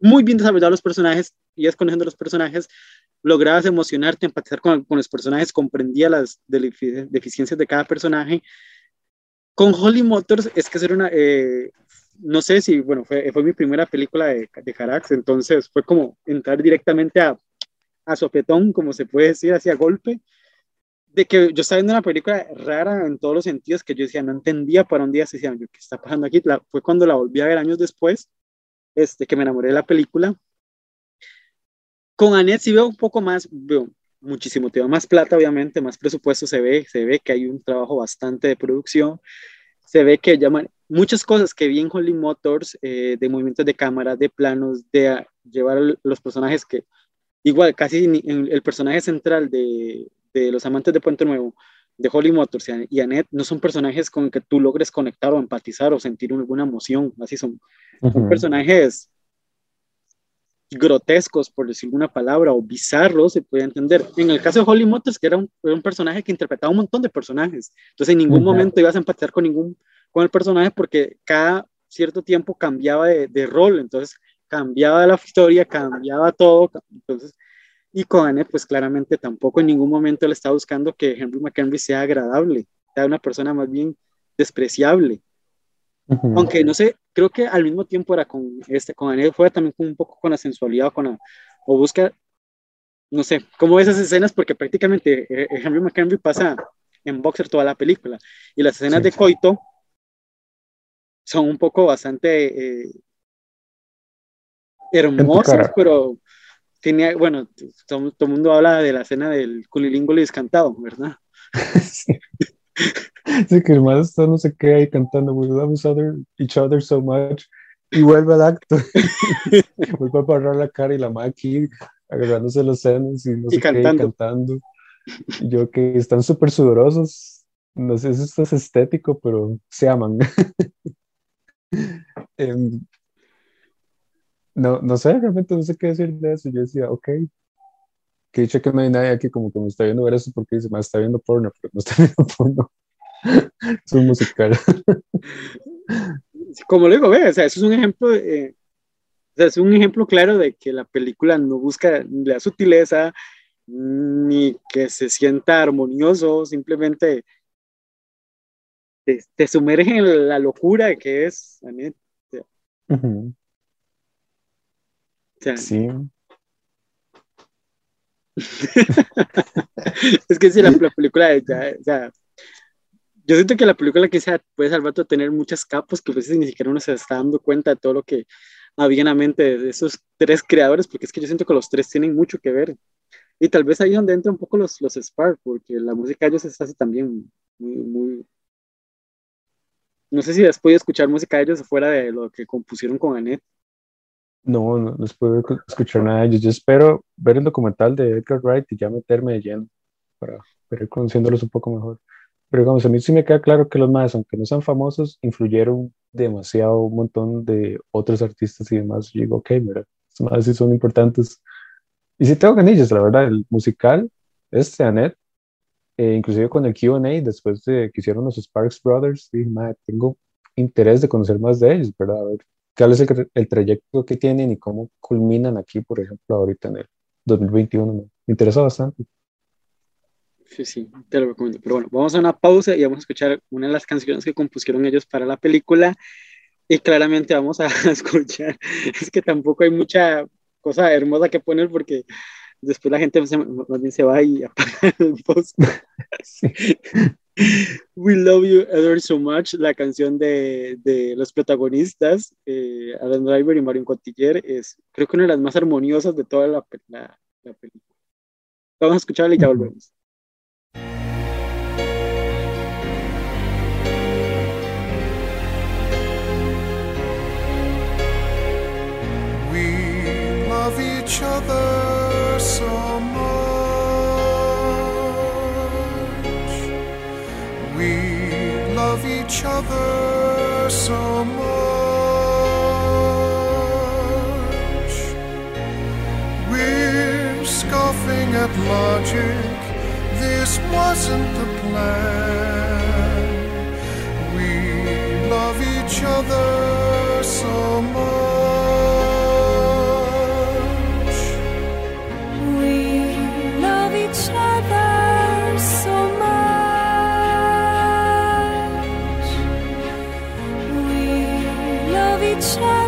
muy bien desarrollados los personajes, y es conociendo los personajes, lograbas emocionarte, empatizar con, con los personajes, comprendía las defi- deficiencias de cada personaje. Con Holly Motors es que era una, eh, no sé si, bueno, fue, fue mi primera película de, de Carax, entonces fue como entrar directamente a, a sopetón, como se puede decir, hacia golpe, de que yo estaba viendo una película rara en todos los sentidos, que yo decía, no entendía para un día, se decía, yo, ¿qué está pasando aquí? Fue cuando la volví a ver años después, este, que me enamoré de la película. Con Annette sí veo un poco más, veo muchísimo, te más plata, obviamente, más presupuesto se ve, se ve que hay un trabajo bastante de producción, se ve que llaman muchas cosas que vi en Holly Motors, eh, de movimientos de cámara, de planos, de llevar a los personajes que, igual, casi ni- en el personaje central de, de Los Amantes de Puente Nuevo, de Holly Motors y An- y Annette, no son personajes con que tú logres conectar o empatizar o sentir alguna emoción, así son, personajes grotescos, por decir una palabra, o bizarros, se puede entender. En el caso de Holly Motors, que era un, era un personaje que interpretaba un montón de personajes, entonces en ningún momento ibas a empatizar con ningún, con el personaje porque cada cierto tiempo cambiaba de, de rol, entonces cambiaba la historia, cambiaba todo, entonces, y con Annette, pues claramente tampoco en ningún momento le está buscando que Henry McHenry sea agradable, sea una persona más bien despreciable. Aunque no sé, creo que al mismo tiempo era con este, con fue también con un poco con la sensualidad o con la, o busca, no sé, cómo esas escenas, porque prácticamente eh, eh, Henry McHenry pasa en boxer toda la película, y las escenas Sí. de coito son un poco bastante eh, hermosas, pero tenía, bueno, todo, el mundo habla de la escena del culilingo descantado, ¿verdad? Sí. [LAUGHS] Sí, que el man está no sé qué ahí cantando We love each other, each other so much y vuelve al acto [LAUGHS] vuelve a parar la cara y la madre aquí agarrándose los senos y no Y sé qué y cantando. cantando y yo que están súper sudorosos no sé si esto es estético pero se aman [LAUGHS] [LAUGHS] Em, no, no sé, realmente no sé qué decir de eso yo decía, ok que dicho que no hay nadie aquí como que me está viendo ver eso porque dice, me está viendo porno, pero no está [LAUGHS] viendo porno. es un musical. Como lo digo, ve, o sea, eso es un ejemplo eh, O sea, es un ejemplo claro de que la película no busca la sutileza, ni que se sienta armonioso, simplemente te, te sumerge en la locura que es. Ujú, O sea, Sí, [LAUGHS] es que si la, la película ya, sea, yo siento que la película quizá puede al rato tener muchas capas que a veces ni siquiera uno se está dando cuenta de todo lo que había en la mente de esos tres creadores, porque es que yo siento que los tres tienen mucho que ver. Y tal vez ahí es donde entran un poco los, los Spark, porque la música de ellos es así también muy, muy... No sé si has podido escuchar música de ellos fuera de lo que compusieron con Annette. no, no, se puede escuchar nada de ellos. Yo espero ver el documental de Edgar Wright y ya meterme de lleno para, para ir conociéndolos un poco mejor. Pero digamos, a mí sí me queda claro que los más, aunque no sean famosos, influyeron demasiado un montón de otros artistas y demás. Yo digo, ok, mira, estos más sí son importantes. Y sí tengo ganillas, la verdad, el musical, este Annette, eh, inclusive con el Q&A, después de que hicieron los Sparks Brothers, dije, madre, tengo interés de conocer más de ellos, ¿verdad? A ver, cuál es el, el trayecto que tienen y cómo culminan aquí, por ejemplo, ahorita en el 2021. Me, interesa bastante. Sí, sí, te lo recomiendo. Pero bueno, vamos a una pausa y vamos a escuchar una de las canciones que compusieron ellos para la película. Y claramente vamos a [LAUGHS] escuchar. Es que tampoco hay mucha cosa hermosa que poner porque después la gente se, más bien se va y [LAUGHS] apaga el post. Sí. We Love You Ever So Much, la canción de, de los protagonistas, eh, Adam Driver y Marion Cotillard, es creo que una de las más armoniosas de toda la, la, la película. Vamos a escucharla y ya volvemos. We love each other so much. We love each other so much. We're scoffing at logic. This wasn't the plan. We love each other so much. Love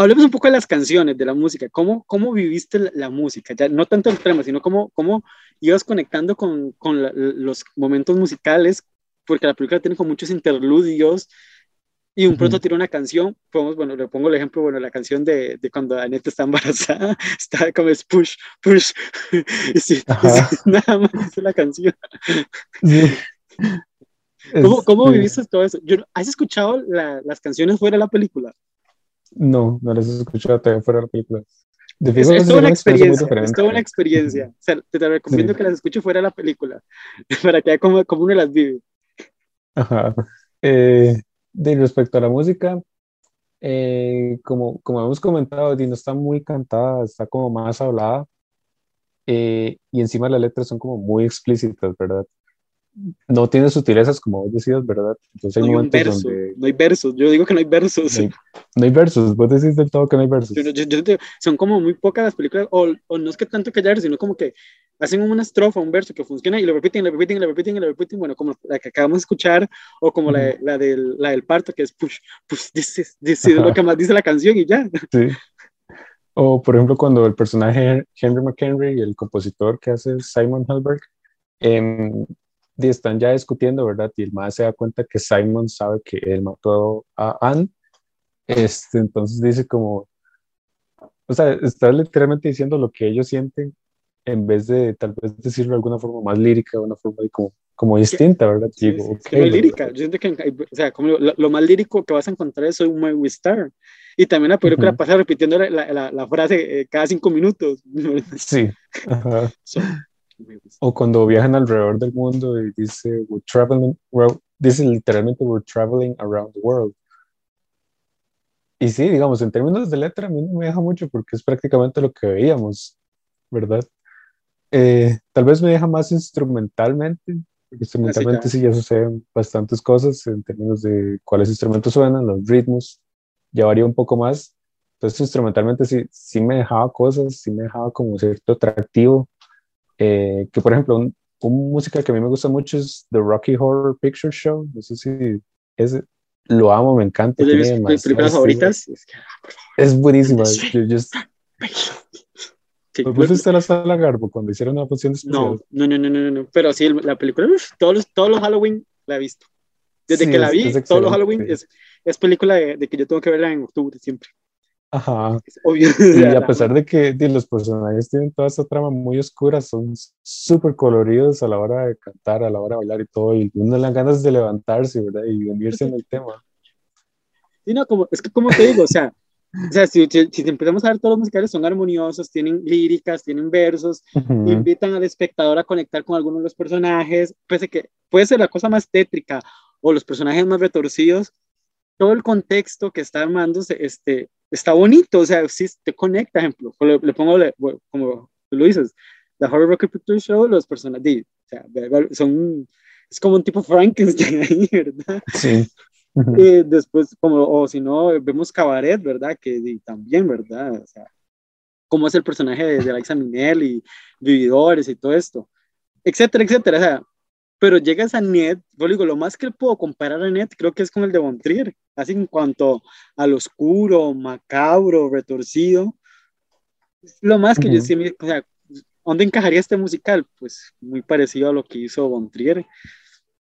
Hablemos un poco de las canciones, de la música. ¿Cómo, cómo viviste la, música? Ya, no tanto el tema, sino cómo, cómo ibas conectando con, con la- los momentos musicales, porque la película tiene como muchos interludios y un pronto tira una canción. Podemos, bueno, le pongo el ejemplo, bueno, la canción de, de cuando Annette está embarazada, [LAUGHS] está como es push, push. [LAUGHS] y sí, [LAUGHS] nada más dice la canción. Sí. ¿Cómo, cómo viviste todo eso? Yo, ¿Has escuchado la- las canciones fuera de la película? No, no las he escuchado todavía fuera de la película. Es, toda una experiencia, es toda una experiencia. O sea, te, te recomiendo Sí. que las escuches fuera de la película, [LAUGHS] para que veas cómo, cómo uno las vive. Ajá. Eh, de respecto a la música, eh, como, como hemos comentado, no está muy cantada, está como más hablada. eh, y encima las letras son como muy explícitas, ¿verdad? No tiene sutilezas, como vos decías, ¿verdad? Entonces hay No hay momentos verso, donde no hay versos. Yo digo que no hay versos. no hay, no hay versos, vos decís del todo que no hay versos. Yo yo- yo son como muy pocas las películas, o, o no es que tanto callar, sino como que hacen una estrofa, un verso que funciona y lo repiten, lo repiten, lo repiten, lo repiten, bueno, como la que acabamos de escuchar, o como la, la, del, la del parto, que es push, push, this is, this is lo que más dice la canción y ya. Sí. O por ejemplo, cuando el personaje Henry McHenry y el compositor que hace Simon Helberg em, di- están ya discutiendo, ¿verdad? Y el más se da cuenta que Simon sabe que él mató a Anne. Este, entonces dice como, o sea, está literalmente diciendo lo que ellos sienten en vez de tal vez decirlo de alguna forma más lírica, de una forma ahí como, como distinta, ¿verdad? Sí, Digo, sí, ok, sí, no hay lo- lírica. Yo siento que, o sea, como lo, lo más lírico que vas a encontrar es un My Star. Y también la película Ujú. pasa repitiendo la, la, la- la frase eh, cada cinco minutos. Sí, [LAUGHS] ajá. Star. O cuando viajan alrededor del mundo y dice, we're traveling, well, dice literalmente, we're traveling around the world. Y sí, digamos, en términos de letra, a mí no me deja mucho porque es prácticamente lo que veíamos, ¿verdad? Eh, tal vez me deja más instrumentalmente, porque instrumentalmente ya. sí ya suceden bastantes cosas en términos de cuáles instrumentos suenan, los ritmos, ya varía un poco más. Entonces, instrumentalmente sí, sí me dejaba cosas, sí me dejaba como cierto atractivo. Eh, que por ejemplo, un, un música que a mí me gusta mucho es The Rocky Horror Picture Show. No sé si es, lo amo, me encanta. Es de tiene mis películas favoritas. Es Es buenísima. [LAUGHS] Yo, yo, [LAUGHS] Sí, ¿Vos fuiste a la sala Garbo cuando hicieron una función especial? No, no, no, no, no, no, pero sí, la película, todos los, todos los Halloween la he visto. Desde Sí, que la vi, todos los. Halloween es, es película de, de que yo tengo que verla en octubre siempre. Ajá. Es obvio. [LAUGHS] Y a pesar de que los personajes tienen toda esta trama muy oscura, son súper coloridos a la hora de cantar, a la hora de bailar y todo, y uno le dan ganas de levantarse, ¿verdad? Y unirse en el tema. Sí, no, como, es que como te digo, o sea, [LAUGHS] o sea si, si, si empezamos a ver todos los musicales son armoniosos, tienen líricas, tienen versos, Ujú. invitan al espectador a conectar con algunos de los personajes, pese que puede ser la cosa más tétrica o los personajes más retorcidos, todo el contexto que está armándose este, está bonito, o sea, sí te conecta, ejemplo, le, le pongo, le- como tú lo dices, The Horror Rocky Picture Show, los personajes, o sea, son, es como un tipo Frankenstein ahí, [LAUGHS] ¿verdad? Sí. Después, como, o si no, vemos Cabaret, ¿verdad? Que también, ¿verdad? O sea, cómo es el personaje de, de Liza Minnelli, Vividores y todo esto, etcétera, etcétera. O sea, pero llegas a Ned, yo digo, lo más que puedo comparar a Ned creo que es con el de Von Trier, así en cuanto al oscuro, macabro, retorcido. Lo más que yo Ujú. sí, me- o sea, ¿dónde encajaría este musical? Pues muy parecido a lo que hizo Von Trier,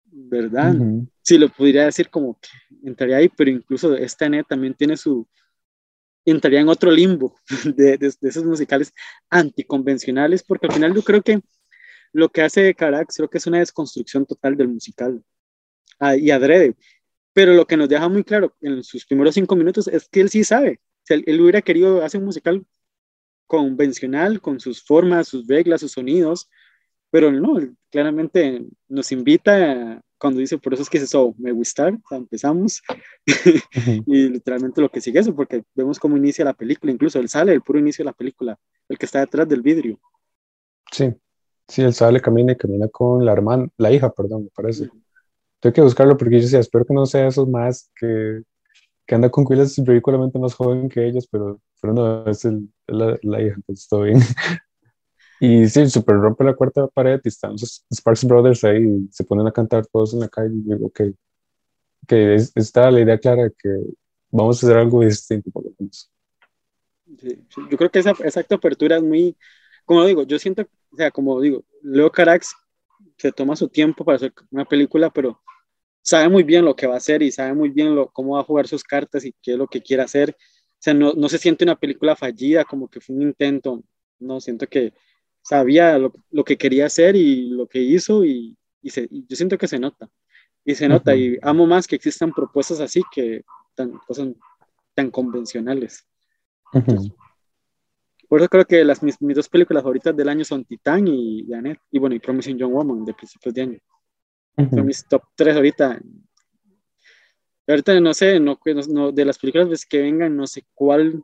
¿verdad? Ujú. sí lo podría decir como que entraría ahí, pero incluso esta net también tiene su, entraría en otro limbo [LAUGHS] de, de, de esos musicales anticonvencionales, porque al final yo creo que lo que hace Carax creo que es una desconstrucción total del musical. Ah, y adrede, pero lo que nos deja muy claro en sus primeros cinco minutos es que él sí sabe, él, él hubiera querido hacer un musical convencional, con sus formas, sus reglas, sus sonidos, pero no, claramente nos invita a, cuando dice, por eso es que es eso, me gustar, empezamos, [LAUGHS] y literalmente lo que sigue eso, porque vemos cómo inicia la película, incluso él sale el puro inicio de la película, el que está detrás del vidrio. Sí. Sí, él sale, camina y camina con la hermana, la hija, perdón, me parece. Tengo que buscarlo porque yo decía, espero que no sea esos más que, que anda con cuilas ridículamente más joven que ellos, pero, pero no, es, el, la, la hija, entonces todo bien. [LAUGHS] Y sí, super rompe la cuarta pared y están los Sparks Brothers ahí, y se ponen a cantar todos en la calle y digo, ok, que es- está la idea clara que vamos a hacer algo distinto por lo menos. Sí, sí. Yo creo que esa, esa apertura es muy, como digo, yo siento, o sea, como digo, Leo Carax se toma su tiempo para hacer una película, pero sabe muy bien lo que va a hacer y sabe muy bien lo, cómo va a jugar sus cartas y qué es lo que quiere hacer. O sea, no, no se siente una película fallida, como que fue un intento, no, siento que sabía lo, lo que quería hacer y lo que hizo y, y, se, y yo siento que se nota. Y se nota Ujú. y amo más que existan propuestas así que tan, cosas tan convencionales. Ujú. Por eso creo que las, mis, mis dos películas favoritas del año son Titán y, y Annette. Y bueno, y Promising Young Woman de principios de año. Son mis top tres ahorita. Ahorita no sé, no, no- de las películas pues, que vengan, no sé cuál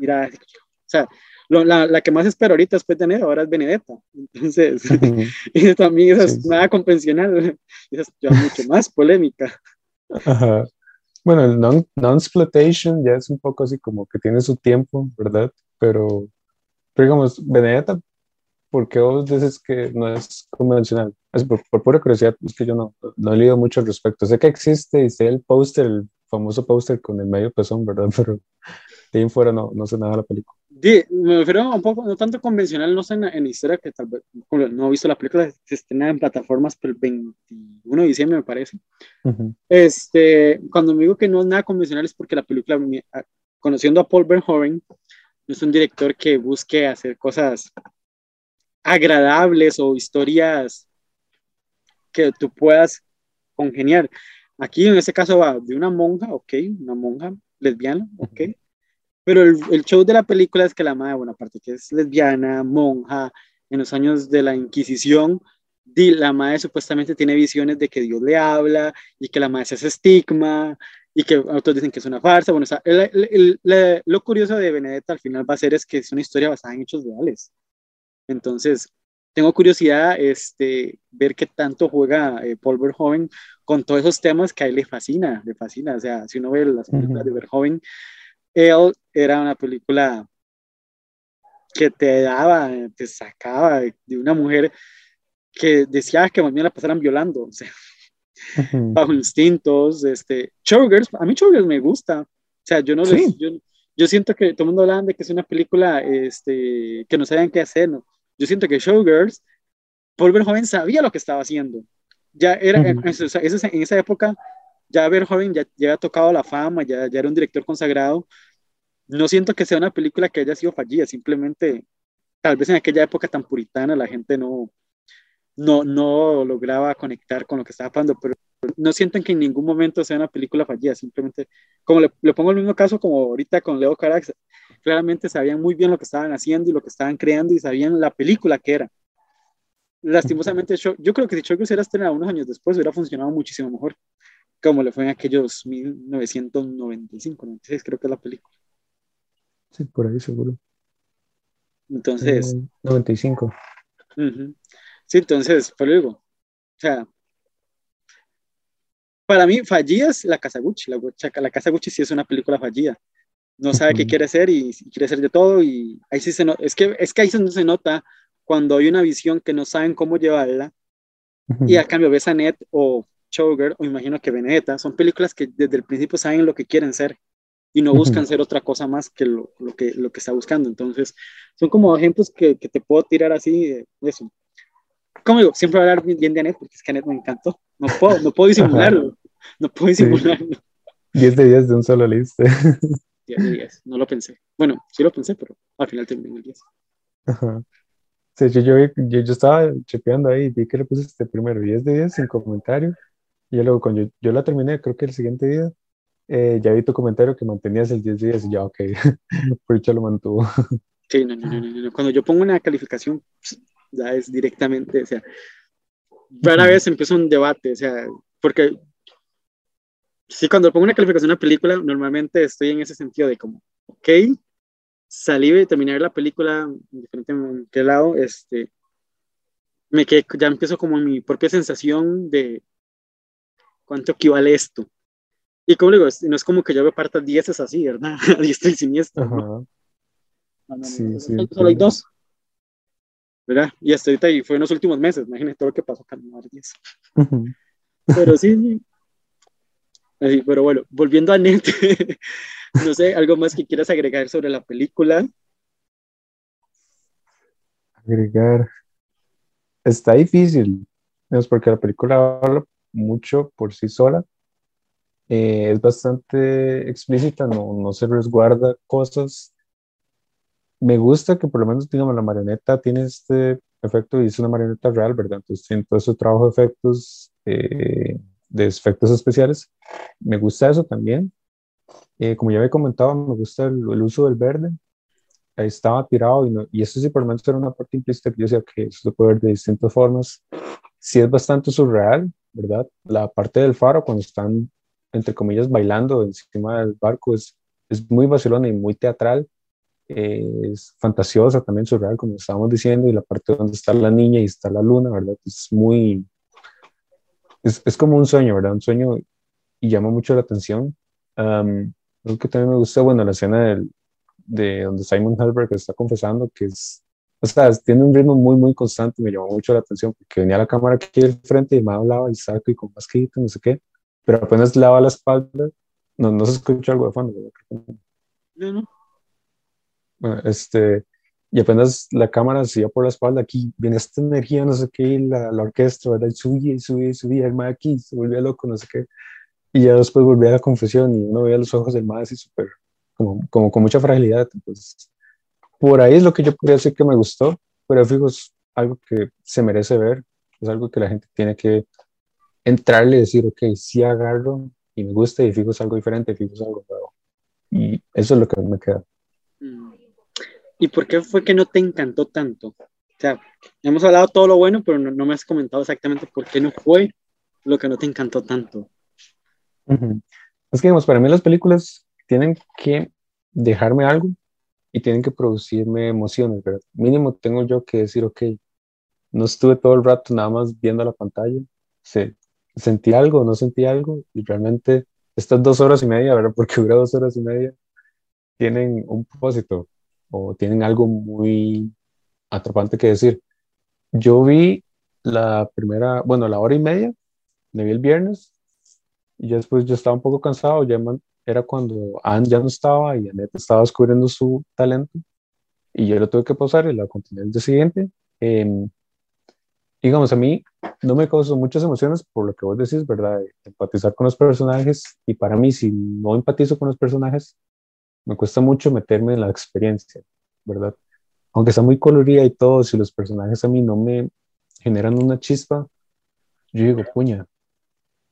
irá. O sea, lo- la, la que más espero ahorita después de enero ahora es Benedetta. Entonces, [LAUGHS] y también esa es Sí. nada convencional. [LAUGHS] Esa es ya mucho más polémica. Ajá. Bueno, el non- non-sploitation ya es un poco así como que tiene su tiempo, ¿verdad? Pero, pero digamos, Benedetta, ¿por qué vos dices que no es convencional? Es por, por pura curiosidad, es que yo no, no he leído mucho al respecto. Sé que existe y sé el póster, el famoso póster con el medio pezón, ¿verdad? [LAUGHS] Pero de ahí en fuera no, no sé nada de la película. Di- me refiero a un poco, no tanto convencional, no sé en, en historia, que tal vez no he visto la película, se estrena en plataformas por el 21 de diciembre, me parece. Ujú. Este, cuando me digo que no es nada convencional es porque la película, conociendo a Paul Verhoeven, no es un director que busque hacer cosas agradables o historias que tú puedas congeniar. Aquí en este caso va de una monja, ok, una monja lesbiana, ok, pero el, el show de la película es que la madre, bueno, aparte que es lesbiana, monja, en los años de la Inquisición, la madre supuestamente tiene visiones de que Dios le habla y que la madre se hace estigma y que otros dicen que es una farsa. Bueno, o sea, el- el- el- lo curioso de Benedetta al final va a ser es que es una historia basada en hechos reales. Entonces, tengo curiosidad este, ver qué tanto juega eh, Paul Verhoeven con todos esos temas que a él le fascina, le fascina. O sea, si uno ve las películas de Verhoeven, él era una película que te daba, te sacaba de, de una mujer que decía que más bien la pasaran violando, o sea, Bajo instintos, este, Showgirls, a mí Showgirls me gusta, o sea, yo no les, Sí. yo, yo siento que todo el mundo habla de que es una película, este, que no sabían qué hacer, ¿no? Yo siento que Showgirls, Paul Verhoeven sabía lo que estaba haciendo, ya era, Ujú. en, esa- en esa época, ya Verhoeven ya, ya había tocado la fama, ya, ya era un director consagrado, no siento que sea una película que haya sido fallida, simplemente, tal vez en aquella época tan puritana la gente no, no, no lograba conectar con lo que estaba pasando, pero no sienten que en ningún momento sea una película fallida, simplemente, como le, le pongo el mismo caso como ahorita con Leo Carax, claramente sabían muy bien lo que estaban haciendo y lo que estaban creando y sabían la película que era. Lastimosamente, yo, yo creo que si Showgirls hubiera estrenado unos años después, hubiera funcionado muchísimo mejor, como le fue en aquellos 1995, 96, creo que es la película. Sí, por ahí seguro. Entonces, Eh, 95. Ujú. Sí, entonces, pero digo, o sea, para mí, fallidas la Casa Gucci. La, la Casa Gucci sí es una película fallida. No sabe qué quiere hacer y, y quiere hacer de todo. Y ahí sí se nota. Es que, es que ahí es donde se nota cuando hay una visión que no saben cómo llevarla. Y a cambio, ves a Net o Showgirl, o imagino que Benedetta, son películas que desde el principio saben lo que quieren ser y no buscan ser otra cosa más que lo, lo que lo que está buscando. Entonces, son como ejemplos que, que te puedo tirar así de eso. Como digo, siempre voy a hablar bien de Annette porque es que Annette me encantó. No puedo, no puedo disimularlo. No puedo Sí. disimularlo. 10 de 10 de un solo liste. [LAUGHS] 10 de 10, no lo pensé. Bueno, sí lo pensé, pero al final terminé en el 10. Ajá. Sí, yo, yo, yo, yo estaba chepeando ahí, vi que le puse este primero 10 de 10 sin comentario. Y luego cuando yo, yo la terminé, creo que el siguiente día, eh, ya vi tu comentario que mantenías el 10 de 10 y ya, ok, [LAUGHS] por hecho lo mantuvo. Sí, no, no, no, no. Cuando yo pongo una calificación, ya es directamente, o sea, rara vez empieza un debate, o sea, porque sí, cuando pongo una calificación a una película, normalmente estoy en ese sentido de como, ok, salí de terminar la película, indiferentemente en qué lado, este, me quedé, ya empiezo como en mi propia sensación de cuánto equivale esto. Y como digo, no es como que yo me parta 10 es así, ¿verdad? [LAUGHS] A diestra y siniestra. ¿no? No, no, no, Sí, sí, solo, hay dos. ¿Verdad? Y hasta ahorita, y fue en los últimos meses, imagínate todo lo que pasó con no haber 10. Ujú. Pero sí, sí. Así, pero bueno, volviendo a Net, [LAUGHS] no sé, algo más que quieras agregar sobre la película. Agregar. Está difícil, es porque la película habla mucho por sí sola. Eh, es bastante explícita, no, no se resguarda cosas. Me gusta que por lo menos, digamos, la marioneta tiene este efecto y es una marioneta real, ¿verdad? Entonces tiene todo ese trabajo de efectos, eh, de efectos especiales. Me gusta eso también. Eh, como ya había comentado, me gusta el, el uso del verde. Ahí estaba tirado y, no, y eso sí por lo menos era una parte implícita que yo decía que eso se puede ver de distintas formas. Sí es bastante surreal, ¿verdad? La parte del faro cuando están, entre comillas, bailando encima del barco es, es muy vacilona y muy teatral. Eh, es fantasiosa, también surreal, como estábamos diciendo, y la parte donde está la niña y está la luna, ¿verdad? Es muy... Es, es como un sueño, ¿verdad? Un sueño y llama mucho la atención. Um, algo que también me gusta, bueno, la escena del, de donde Simon Helberg está confesando que es, o sea, tiene un ritmo muy, muy constante, me llamó mucho la atención porque venía la cámara aquí al frente y me hablaba y estaba aquí con masquito, no sé qué, pero apenas le daba la espalda, no, no se escucha algo de fondo, ¿verdad? No, no. Bueno, este, y apenas la cámara se iba por la espalda, aquí viene esta energía, no sé qué, y la, la orquesta, ¿verdad? Y subía y subía y subía, el mae aquí se volvía loco, no sé qué, y ya después volvía a la confesión y uno veía los ojos del mae así súper, como, como con mucha fragilidad, entonces, por ahí es lo que yo podría decir que me gustó, pero fijo, es algo que se merece ver, es algo que la gente tiene que entrarle y decir, ok, sí agarro y me gusta y fijo es algo diferente, fijo es algo nuevo, y eso es lo que me queda. Mm. ¿Y por qué fue que no te encantó tanto? O sea, hemos hablado todo lo bueno, pero no, no me has comentado exactamente por qué no fue lo que no te encantó tanto. Ujú. Es que, digamos, para mí las películas tienen que dejarme algo y tienen que producirme emociones, ¿verdad? Mínimo tengo yo que decir, ok, no estuve todo el rato nada más viendo la pantalla, se, sentí algo, no sentí algo, y realmente estas dos horas y media, ¿verdad? [LAUGHS] Porque dura dos horas y media, tienen un propósito o tienen algo muy atrapante que decir. Yo vi la primera, bueno, la hora y media, me vi el viernes, y ya después yo estaba un poco cansado, ya era cuando Anne ya no estaba y Annette estaba descubriendo su talento, y yo lo tuve que pausar y la continué el día siguiente. Em, digamos, a mí no me causó muchas emociones por lo que vos decís, ¿verdad? Empatizar con los personajes, y para mí, si no empatizo con los personajes, me cuesta mucho meterme en la experiencia, ¿verdad? Aunque está muy colorida y todo, si los personajes a mí no me generan una chispa, yo digo, puña,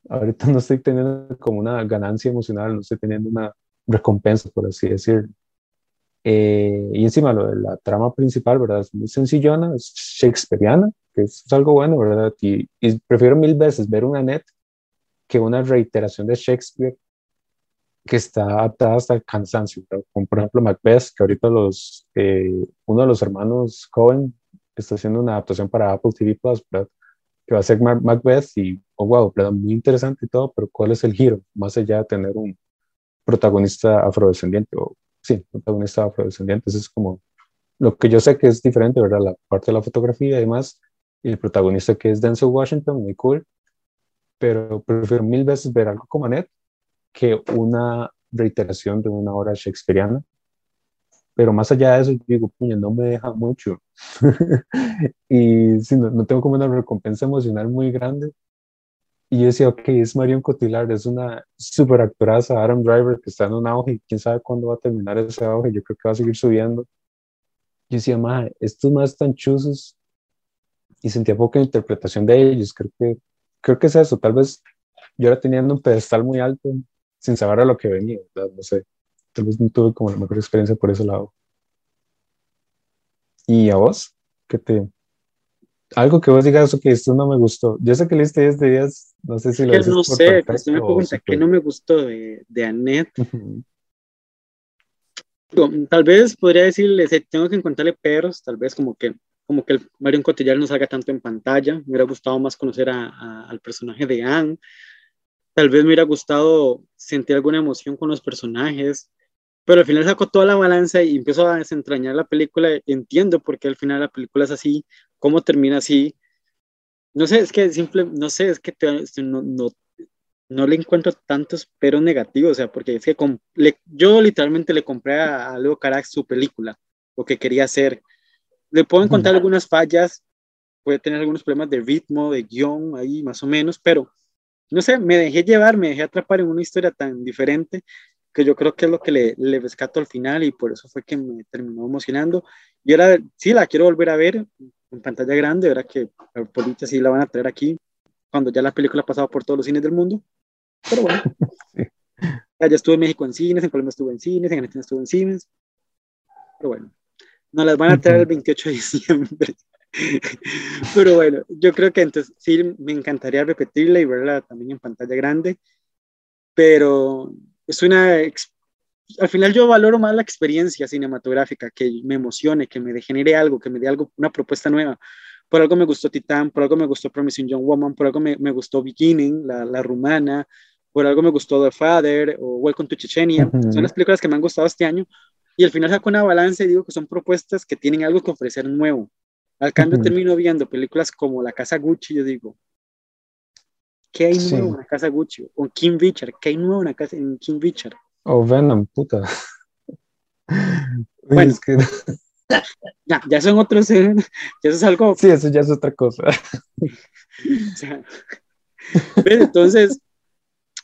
ahorita [LAUGHS] no estoy teniendo como una ganancia emocional, no estoy teniendo una recompensa, por así decirlo. Eh, y encima lo de la trama principal, ¿verdad? Es muy sencillona, es shakespeariana, que es, algo bueno, ¿verdad? Y, y prefiero mil veces ver una net que una reiteración de Shakespeare que está adaptada hasta el cansancio, como por ejemplo Macbeth, que ahorita los, eh, uno de los hermanos Cohen está haciendo una adaptación para Apple TV Plus, ¿verdad? que va a ser Mac- Macbeth y, oh wow, ¿verdad? muy interesante y todo, pero ¿cuál es el giro? Más allá de tener un protagonista afrodescendiente, o sí, protagonista afrodescendiente, eso es como lo que yo sé que es diferente, ¿verdad? La parte de la fotografía y demás, y el protagonista que es Denzel Washington, muy cool, pero prefiero mil veces ver algo como Annette que una reiteración de una obra shakespeariana. Pero más allá de eso, digo, puña, no me deja mucho. [LAUGHS] y sí, no, no tengo como una recompensa emocional muy grande. Y yo decía, ok, es Marion Cotillard, es una super actoraza, Adam Driver, que está en un auge, quién sabe cuándo va a terminar ese auge, yo creo que va a seguir subiendo. Yo decía, ma, estos más están chuzos, y sentía poca interpretación de ellos, creo que, creo que es eso, tal vez yo era teniendo un pedestal muy alto, sin saber a lo que venía, ¿verdad? no sé, tal vez no tuve como la mejor experiencia por ese lado. ¿Y a vos? ¿Qué te... Algo que vos digas, ok, esto no me gustó. Yo sé que leíste 10 de 10, no sé si lo que no sé, me o pregunta qué súper- no me gustó de, de Annette. Tal vez podría decirle, tengo que encontrarle peros, tal vez como que como que el Marion Cotillard no salga tanto en pantalla. Me hubiera gustado más conocer a- a- al personaje de Anne. Tal vez me hubiera gustado sentir alguna emoción con los personajes. Pero al final saco toda la balanza y empiezo a desentrañar la película. Entiendo por qué al final la película es así, cómo termina así. No sé, es que simple, no sé, es que te- no, no, no le encuentro tantos peros negativos, o sea, porque es que com- le- yo literalmente le compré a, a Leo Carax su película, lo que quería hacer. Le puedo encontrar algunas fallas, puede tener algunos problemas de ritmo, de guion, ahí más o menos, pero no sé, me dejé llevar, me dejé atrapar en una historia tan diferente que yo creo que es lo que le, le rescato al final y por eso fue que me terminó emocionando. Y ahora sí, la quiero volver a ver en pantalla grande, ahora que a Polita sí la van a traer aquí cuando ya la película ha pasado por todos los cines del mundo. Pero bueno, [LAUGHS] Sí. ya, ya estuve en México en cines, en Colombia estuve en cines, en Argentina estuve en cines. Pero bueno, nos las van a traer el 28 de diciembre. Pero bueno, yo creo que entonces sí me encantaría repetirla y verla también en pantalla grande, pero es una... Al final yo valoro más la experiencia cinematográfica, que me emocione, que me genere algo, que me dé algo, una propuesta nueva. Por algo me gustó Titán, por algo me gustó Promising Young Woman, por algo me, me gustó Beginning, la, la rumana, por algo me gustó The Father o Welcome to Chechenia. Son las películas que me han gustado este año y al final saco una balanza y digo que son propuestas que tienen algo que ofrecer nuevo. Al cambio Ujú. termino viendo películas como La Casa Gucci yo digo, ¿qué hay Sí. nuevo en La Casa Gucci? O King Richard, ¿qué hay nuevo en, la casa, en King Richard? O Venom, puta. Bueno. es que [LAUGHS] Ya, ya son otros, eh, ya eso es algo sí, eso ya es otra cosa. O sea, ¿ves? Entonces,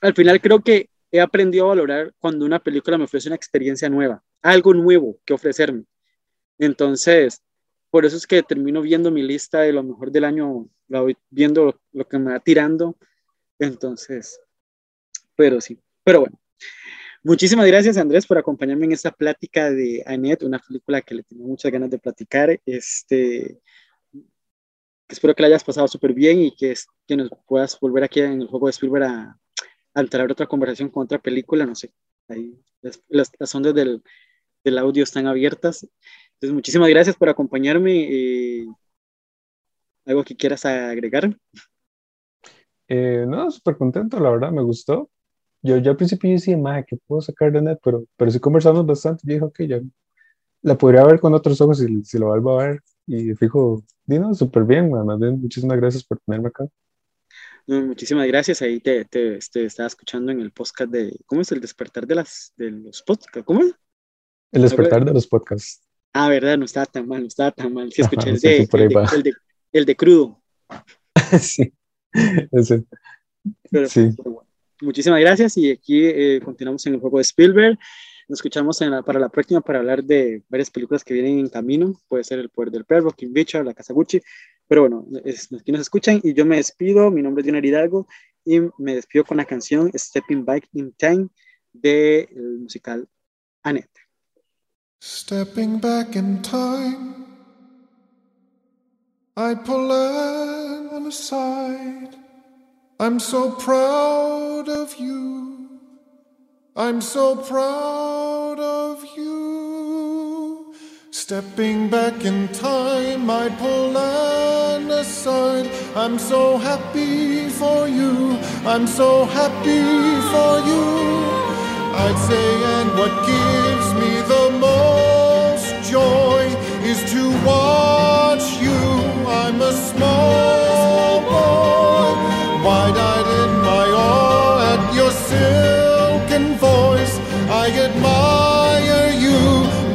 al final creo que he aprendido a valorar cuando una película me ofrece una experiencia nueva, algo nuevo que ofrecerme. Entonces, por eso es que termino viendo mi lista de lo mejor del año, la voy viendo lo que me va tirando. Entonces, pero sí, pero bueno. Muchísimas gracias, Andrés, por acompañarme en esta plática de Annette, una película que le tengo muchas ganas de platicar. Este, espero que la hayas pasado súper bien y que, que nos puedas volver aquí en el juego de Spielberg a, a otra conversación con otra película, no sé. Ahí las, las, las ondas del, del audio están abiertas. Entonces, muchísimas gracias por acompañarme. eh, ¿Algo que quieras agregar? Eh, no, súper contento, la verdad, me gustó. Yo, yo al principio decía, madre, ¿qué puedo sacar de net? Pero, pero sí conversamos bastante. Yo dije, ok, ya la podría ver con otros ojos si, si lo vuelvo a ver. Y fijo, Dino, súper bien, además bien, muchísimas gracias por tenerme acá. No, muchísimas gracias. Ahí te, te, te estaba escuchando en el podcast de, ¿cómo es el despertar de, las, de los podcasts? ¿Cómo es? El despertar de los podcasts. Ah, verdad, no estaba tan mal, no estaba tan mal. Sí, escuché Ajá, [LAUGHS] el, de, el, de, el, de, el de crudo. [LAUGHS] sí, ese. Pero- Sí. pero bueno. Muchísimas gracias y aquí eh, continuamos en el juego de Spielberg. Nos escuchamos en la- para la próxima para hablar de varias películas que vienen en camino. Puede ser El Poder del Perro, King Richard, La Casa Gucci. Pero bueno, es- aquí nos escuchan y yo me despido. Mi nombre es Jonar Hidalgo y me despido con la canción Stepping Back in Time del musical Annette. Stepping back in time, I pull Anne aside. I'm so proud of you. I'm so proud of you. Stepping back in time, I pull Anne aside. I'm so happy for you. I'm so happy for you. I'd say, and what gives joy is to watch you. I'm a small boy, wide eyed in my awe at your silken voice. I admire you,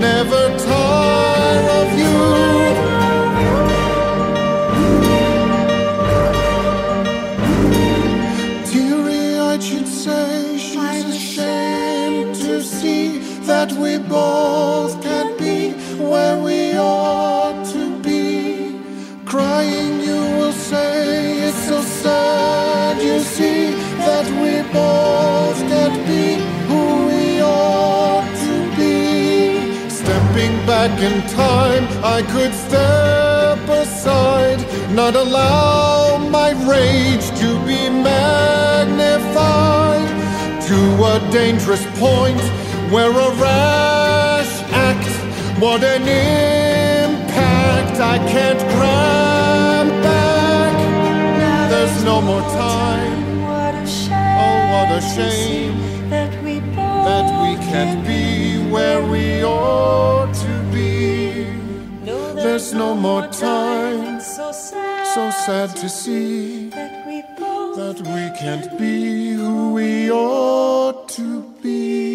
never tire of you. Teary eyed, she'd say she's ashamed to see that we both back in time, I could step aside, not allow my rage to be magnified to a dangerous point where a rash act, what an impact I can't grant back. There's no more time. What a shame. Oh, what a shame that we that we can't be where we ought to be. know There's no more time. So sad. So sad to see that we that we can't be who we ought to be.